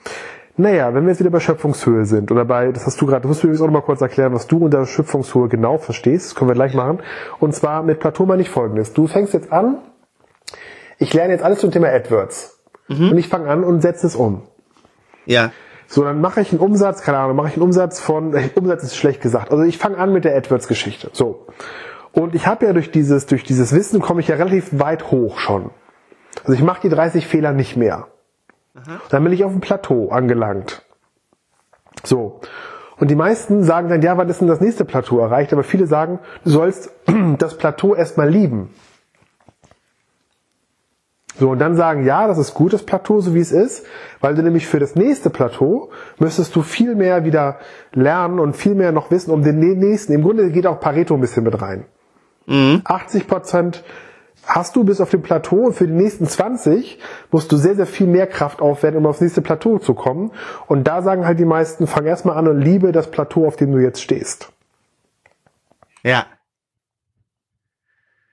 S2: Naja, wenn wir jetzt wieder bei Schöpfungshöhe sind oder bei, das hast du gerade, du musst mir übrigens auch noch mal kurz erklären, was du unter Schöpfungshöhe genau verstehst. Das können wir gleich machen. Und zwar mit Plateau mal nicht folgendes. Du fängst jetzt an, ich lerne jetzt alles zum Thema AdWords. Mhm. Und ich fange an und setze es um.
S1: Ja.
S2: So, dann mache ich einen Umsatz, keine Ahnung, mache ich einen Umsatz von, [LAUGHS] Umsatz ist schlecht gesagt. Also ich fange an mit der AdWords-Geschichte. So. Und ich habe ja durch dieses, durch dieses Wissen komme ich ja relativ weit hoch schon. Also ich mache die 30 Fehler nicht mehr. Aha. Dann bin ich auf dem Plateau angelangt. So. Und die meisten sagen dann, ja, wann ist denn das nächste Plateau erreicht? Aber viele sagen, du sollst [CLEARS THROAT] das Plateau erstmal lieben. So, und dann sagen, ja, das ist gut, das Plateau, so wie es ist, weil du nämlich für das nächste Plateau müsstest du viel mehr wieder lernen und viel mehr noch wissen um den nächsten. Im Grunde geht auch Pareto ein bisschen mit rein. Mhm. 80 Prozent hast du bis auf dem Plateau und für die nächsten 20 musst du sehr, sehr viel mehr Kraft aufwenden, um aufs nächste Plateau zu kommen. Und da sagen halt die meisten, fang erstmal an und liebe das Plateau, auf dem du jetzt stehst.
S1: Ja,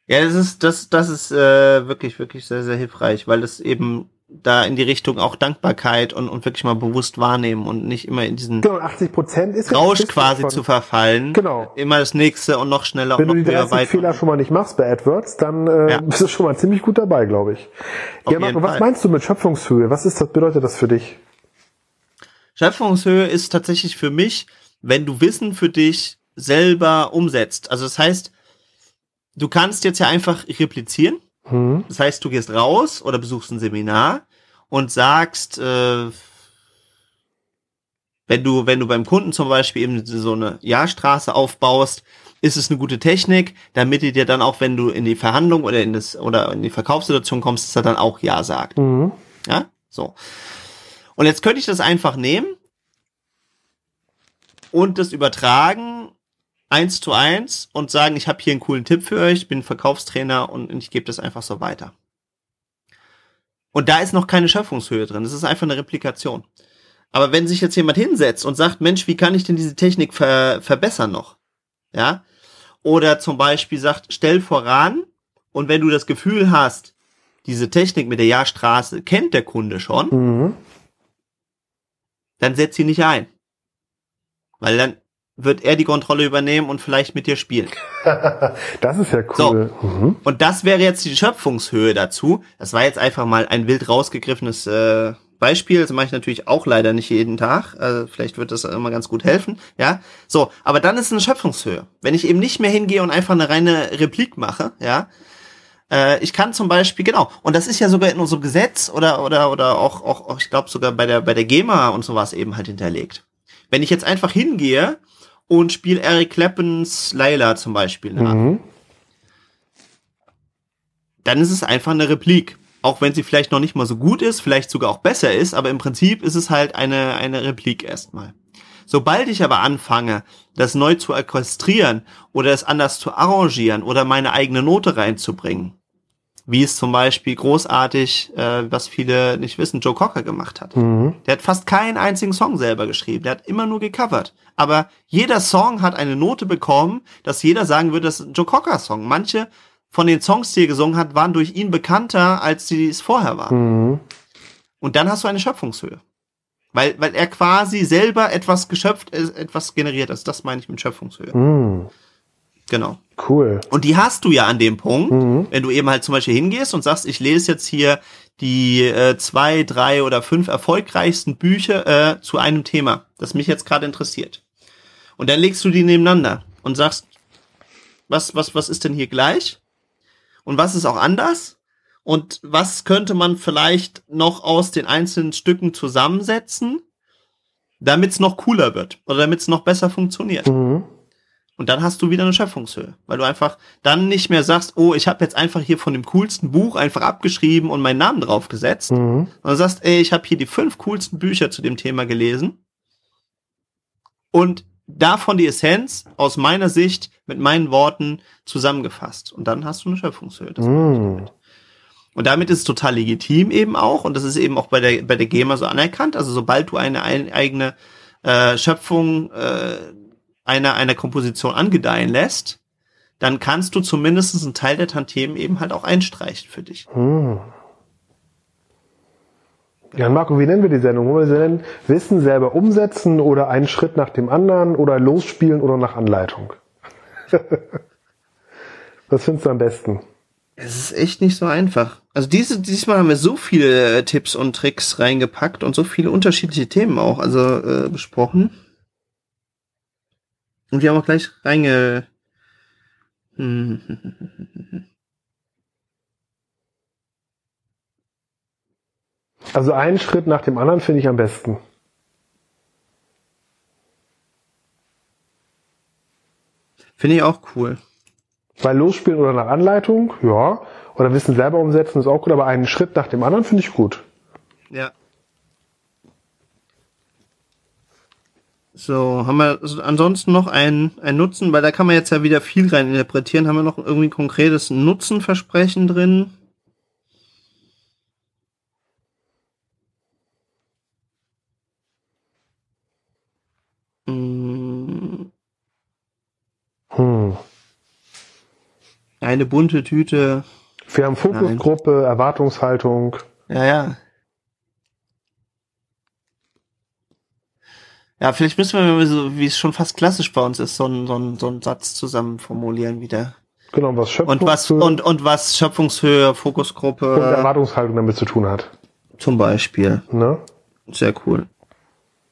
S1: ja, das ist, das, das ist äh, wirklich, wirklich sehr, sehr hilfreich, weil es eben da in die Richtung auch Dankbarkeit und, und wirklich mal bewusst wahrnehmen und nicht immer in diesen
S2: genau, 80 Prozent ist
S1: Rausch quasi davon. zu verfallen.
S2: Genau.
S1: Immer das nächste und noch schneller
S2: Wenn
S1: und
S2: noch du die 30 Fehler schon mal nicht machst bei AdWords, dann äh, ja. bist du schon mal ziemlich gut dabei, glaube ich. Auf ja, Marco, was meinst du mit Schöpfungshöhe? Was ist das, bedeutet das für dich?
S1: Schöpfungshöhe ist tatsächlich für mich, wenn du Wissen für dich selber umsetzt. Also das heißt, du kannst jetzt ja einfach replizieren.
S2: Hm.
S1: Das heißt, du gehst raus oder besuchst ein Seminar und sagst, äh, wenn du, wenn du beim Kunden zum Beispiel eben so eine Jahrstraße aufbaust, ist es eine gute Technik, damit ihr dir dann auch, wenn du in die Verhandlung oder in das oder in die Verkaufssituation kommst, dass er dann auch Ja sagt.
S2: Mhm.
S1: Ja, so. Und jetzt könnte ich das einfach nehmen und das übertragen eins zu eins und sagen, ich habe hier einen coolen Tipp für euch, bin Verkaufstrainer und ich gebe das einfach so weiter. Und da ist noch keine Schöpfungshöhe drin. Das ist einfach eine Replikation. Aber wenn sich jetzt jemand hinsetzt und sagt, Mensch, wie kann ich denn diese Technik ver verbessern noch? Ja? Oder zum Beispiel sagt, stell voran und wenn du das Gefühl hast, diese Technik mit der Jahrstraße kennt der Kunde schon,
S2: Mhm.
S1: dann setz sie nicht ein. Weil dann wird er die Kontrolle übernehmen und vielleicht mit dir spielen. [LAUGHS]
S2: Das ist ja cool. Mhm.
S1: Und das wäre jetzt die Schöpfungshöhe dazu. Das war jetzt einfach mal ein wild rausgegriffenes äh, Beispiel. Das mache ich natürlich auch leider nicht jeden Tag. Also vielleicht wird das immer ganz gut helfen. Ja, so. Aber dann ist es eine Schöpfungshöhe. Wenn ich eben nicht mehr hingehe und einfach eine reine Replik mache, ja. Äh, ich kann zum Beispiel genau. Und das ist ja sogar in unserem Gesetz oder oder oder auch auch, auch ich glaube sogar bei der bei der GEMA und sowas eben halt hinterlegt. Wenn ich jetzt einfach hingehe und spiele Eric Claptons Layla zum Beispiel nach,
S2: Mhm.
S1: dann ist es einfach eine Replik. Auch wenn sie vielleicht noch nicht mal so gut ist, vielleicht sogar auch besser ist, aber im Prinzip ist es halt eine, eine Replik erstmal. Sobald ich aber anfange, das neu zu orchestrieren oder es anders zu arrangieren oder meine eigene Note reinzubringen, wie es zum Beispiel großartig, äh, was viele nicht wissen, Joe Cocker gemacht hat.
S2: Mhm.
S1: Der hat fast keinen einzigen Song selber geschrieben. Der hat immer nur gecovert. Aber jeder Song hat eine Note bekommen, dass jeder sagen würde, das ist ein Joe Cocker Song. Manche von den Songs, die er gesungen hat, waren durch ihn bekannter, als sie es vorher waren.
S2: Mhm.
S1: Und dann hast du eine Schöpfungshöhe. Weil, weil er quasi selber etwas geschöpft, ist, etwas generiert ist. Das meine ich mit Schöpfungshöhe.
S2: Mhm.
S1: Genau.
S2: Cool.
S1: Und die hast du ja an dem Punkt,
S2: Mhm.
S1: wenn du eben halt zum Beispiel hingehst und sagst, ich lese jetzt hier die äh, zwei, drei oder fünf erfolgreichsten Bücher äh, zu einem Thema, das mich jetzt gerade interessiert. Und dann legst du die nebeneinander und sagst, was, was, was ist denn hier gleich? Und was ist auch anders? Und was könnte man vielleicht noch aus den einzelnen Stücken zusammensetzen, damit es noch cooler wird oder damit es noch besser funktioniert?
S2: Mhm.
S1: Und dann hast du wieder eine Schöpfungshöhe, weil du einfach dann nicht mehr sagst, oh, ich habe jetzt einfach hier von dem coolsten Buch einfach abgeschrieben und meinen Namen draufgesetzt,
S2: Mhm.
S1: sondern sagst, ey, ich habe hier die fünf coolsten Bücher zu dem Thema gelesen und davon die Essenz aus meiner Sicht mit meinen Worten zusammengefasst. Und dann hast du eine Schöpfungshöhe.
S2: Mhm.
S1: Und damit ist es total legitim eben auch, und das ist eben auch bei der, bei der GEMA so anerkannt, also sobald du eine, ein, eigene äh, Schöpfung äh, einer, einer Komposition angedeihen lässt, dann kannst du zumindest einen Teil der Tantiemen eben halt auch einstreichen für dich.
S2: Mhm. Ja, Marco, wie nennen wir die Sendung? Wollen wir sie nennen? Wissen selber umsetzen oder einen Schritt nach dem anderen oder losspielen oder nach Anleitung? [LAUGHS] Was findest du am besten?
S1: Es ist echt nicht so einfach. Also diese, diesmal haben wir so viele Tipps und Tricks reingepackt und so viele unterschiedliche Themen auch, also äh, besprochen. Und wir haben auch gleich reinge... Hm.
S2: Also einen Schritt nach dem anderen finde ich am besten.
S1: Finde ich auch cool.
S2: Weil losspielen oder nach Anleitung, ja. Oder Wissen selber umsetzen ist auch gut, aber einen Schritt nach dem anderen finde ich gut.
S1: Ja. So, haben wir ansonsten noch einen, einen Nutzen, weil da kann man jetzt ja wieder viel rein interpretieren. Haben wir noch irgendwie ein konkretes Nutzenversprechen drin? Mm,
S2: Hm.
S1: Eine bunte Tüte.
S2: Wir haben Fokusgruppe, Erwartungshaltung.
S1: Ja, ja. Ja, vielleicht müssen wir, so, wie es schon fast klassisch bei uns ist, so einen, so einen, so einen Satz zusammen formulieren wieder.
S2: Genau, was Schöpfung
S1: Und was, und, und was Schöpfungshöhe, Fokusgruppe
S2: und Erwartungshaltung damit zu tun hat.
S1: zum Beispiel.
S2: Ne?
S1: Sehr cool.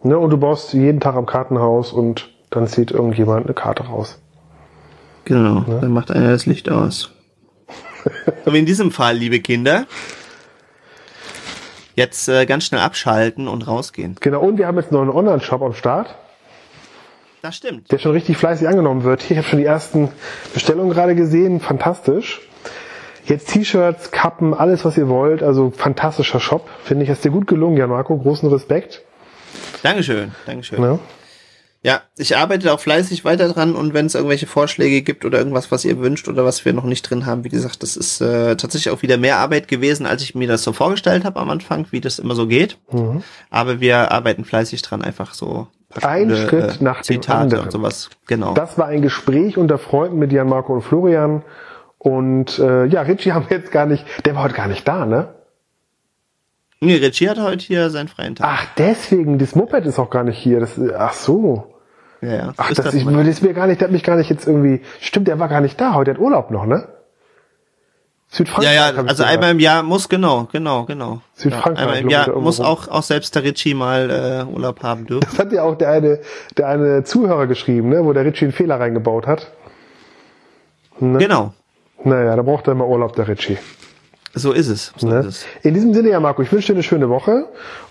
S2: Ne? Und du baust jeden Tag am Kartenhaus und dann zieht irgendjemand eine Karte raus.
S1: Genau, ne? dann macht einer das Licht aus. [LAUGHS] wie in diesem Fall, liebe Kinder. Jetzt äh, ganz schnell abschalten und rausgehen.
S2: Genau, und wir haben jetzt noch einen Online-Shop am Start.
S1: Das stimmt.
S2: Der schon richtig fleißig angenommen wird. Hier, ich habe schon die ersten Bestellungen gerade gesehen. Fantastisch. Jetzt T-Shirts, Kappen, alles was ihr wollt. Also fantastischer Shop. Finde ich, ist dir gut gelungen, Jan Marco. Großen Respekt.
S1: Dankeschön, Dankeschön. Ja. Ja, ich arbeite auch fleißig weiter dran und wenn es irgendwelche Vorschläge gibt oder irgendwas, was ihr wünscht oder was wir noch nicht drin haben, wie gesagt, das ist äh, tatsächlich auch wieder mehr Arbeit gewesen, als ich mir das so vorgestellt habe am Anfang, wie das immer so geht. Mhm. Aber wir arbeiten fleißig dran, einfach so.
S2: Ein Schritt äh, nach Zitate dem anderen.
S1: Und sowas. Genau.
S2: Das war ein Gespräch unter Freunden mit Jan Marco und Florian. Und äh, ja, Richie haben wir jetzt gar nicht, der war heute gar nicht da, ne?
S1: Nee, Richie hat heute hier seinen freien Tag.
S2: Ach, deswegen, das Moped ist auch gar nicht hier. Das, ach so. Ja, ja. Ach, das, das, ich, das mir gar nicht, der hat mich gar nicht jetzt irgendwie, stimmt, der war gar nicht da, heute hat Urlaub noch, ne?
S1: Südfrankreich. Ja, ja, also einmal im Jahr muss, genau, genau, genau. Südfrankreich. Ja, einmal im Jahr muss auch, auch selbst der Ritchie mal äh, Urlaub haben dürfen.
S2: Das hat ja auch der eine, der eine Zuhörer geschrieben, ne, wo der Ritchie einen Fehler reingebaut hat.
S1: Ne? Genau.
S2: Naja, da braucht er immer Urlaub, der Ritchie.
S1: So ist es. So
S2: ne? ist es. In diesem Sinne, ja, Marco, ich wünsche dir eine schöne Woche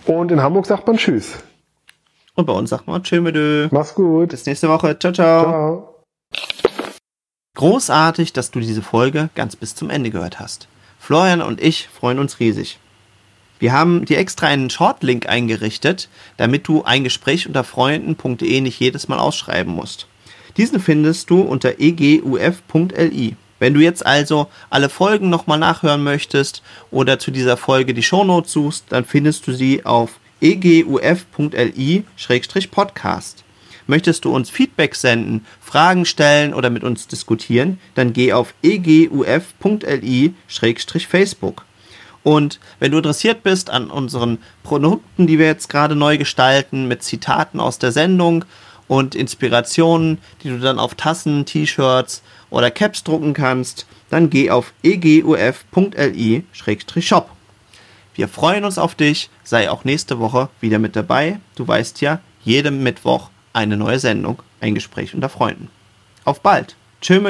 S2: und in Hamburg sagt man Tschüss.
S1: Und bei uns sagt man Tschö mit
S2: Mach's gut.
S1: Bis nächste Woche. Ciao, ciao. Ciao. Großartig, dass du diese Folge ganz bis zum Ende gehört hast. Florian und ich freuen uns riesig. Wir haben dir extra einen Shortlink eingerichtet, damit du ein Gespräch unter Freunden.de nicht jedes Mal ausschreiben musst. Diesen findest du unter eguf.li. Wenn du jetzt also alle Folgen nochmal nachhören möchtest oder zu dieser Folge die Shownotes suchst, dann findest du sie auf eguf.li-podcast. Möchtest du uns Feedback senden, Fragen stellen oder mit uns diskutieren, dann geh auf eguf.li-facebook. Und wenn du interessiert bist an unseren Produkten, die wir jetzt gerade neu gestalten, mit Zitaten aus der Sendung und Inspirationen, die du dann auf Tassen, T-Shirts oder Caps drucken kannst, dann geh auf eguf.li-shop. Wir freuen uns auf dich. Sei auch nächste Woche wieder mit dabei. Du weißt ja, jeden Mittwoch eine neue Sendung, ein Gespräch unter Freunden. Auf bald. Tschö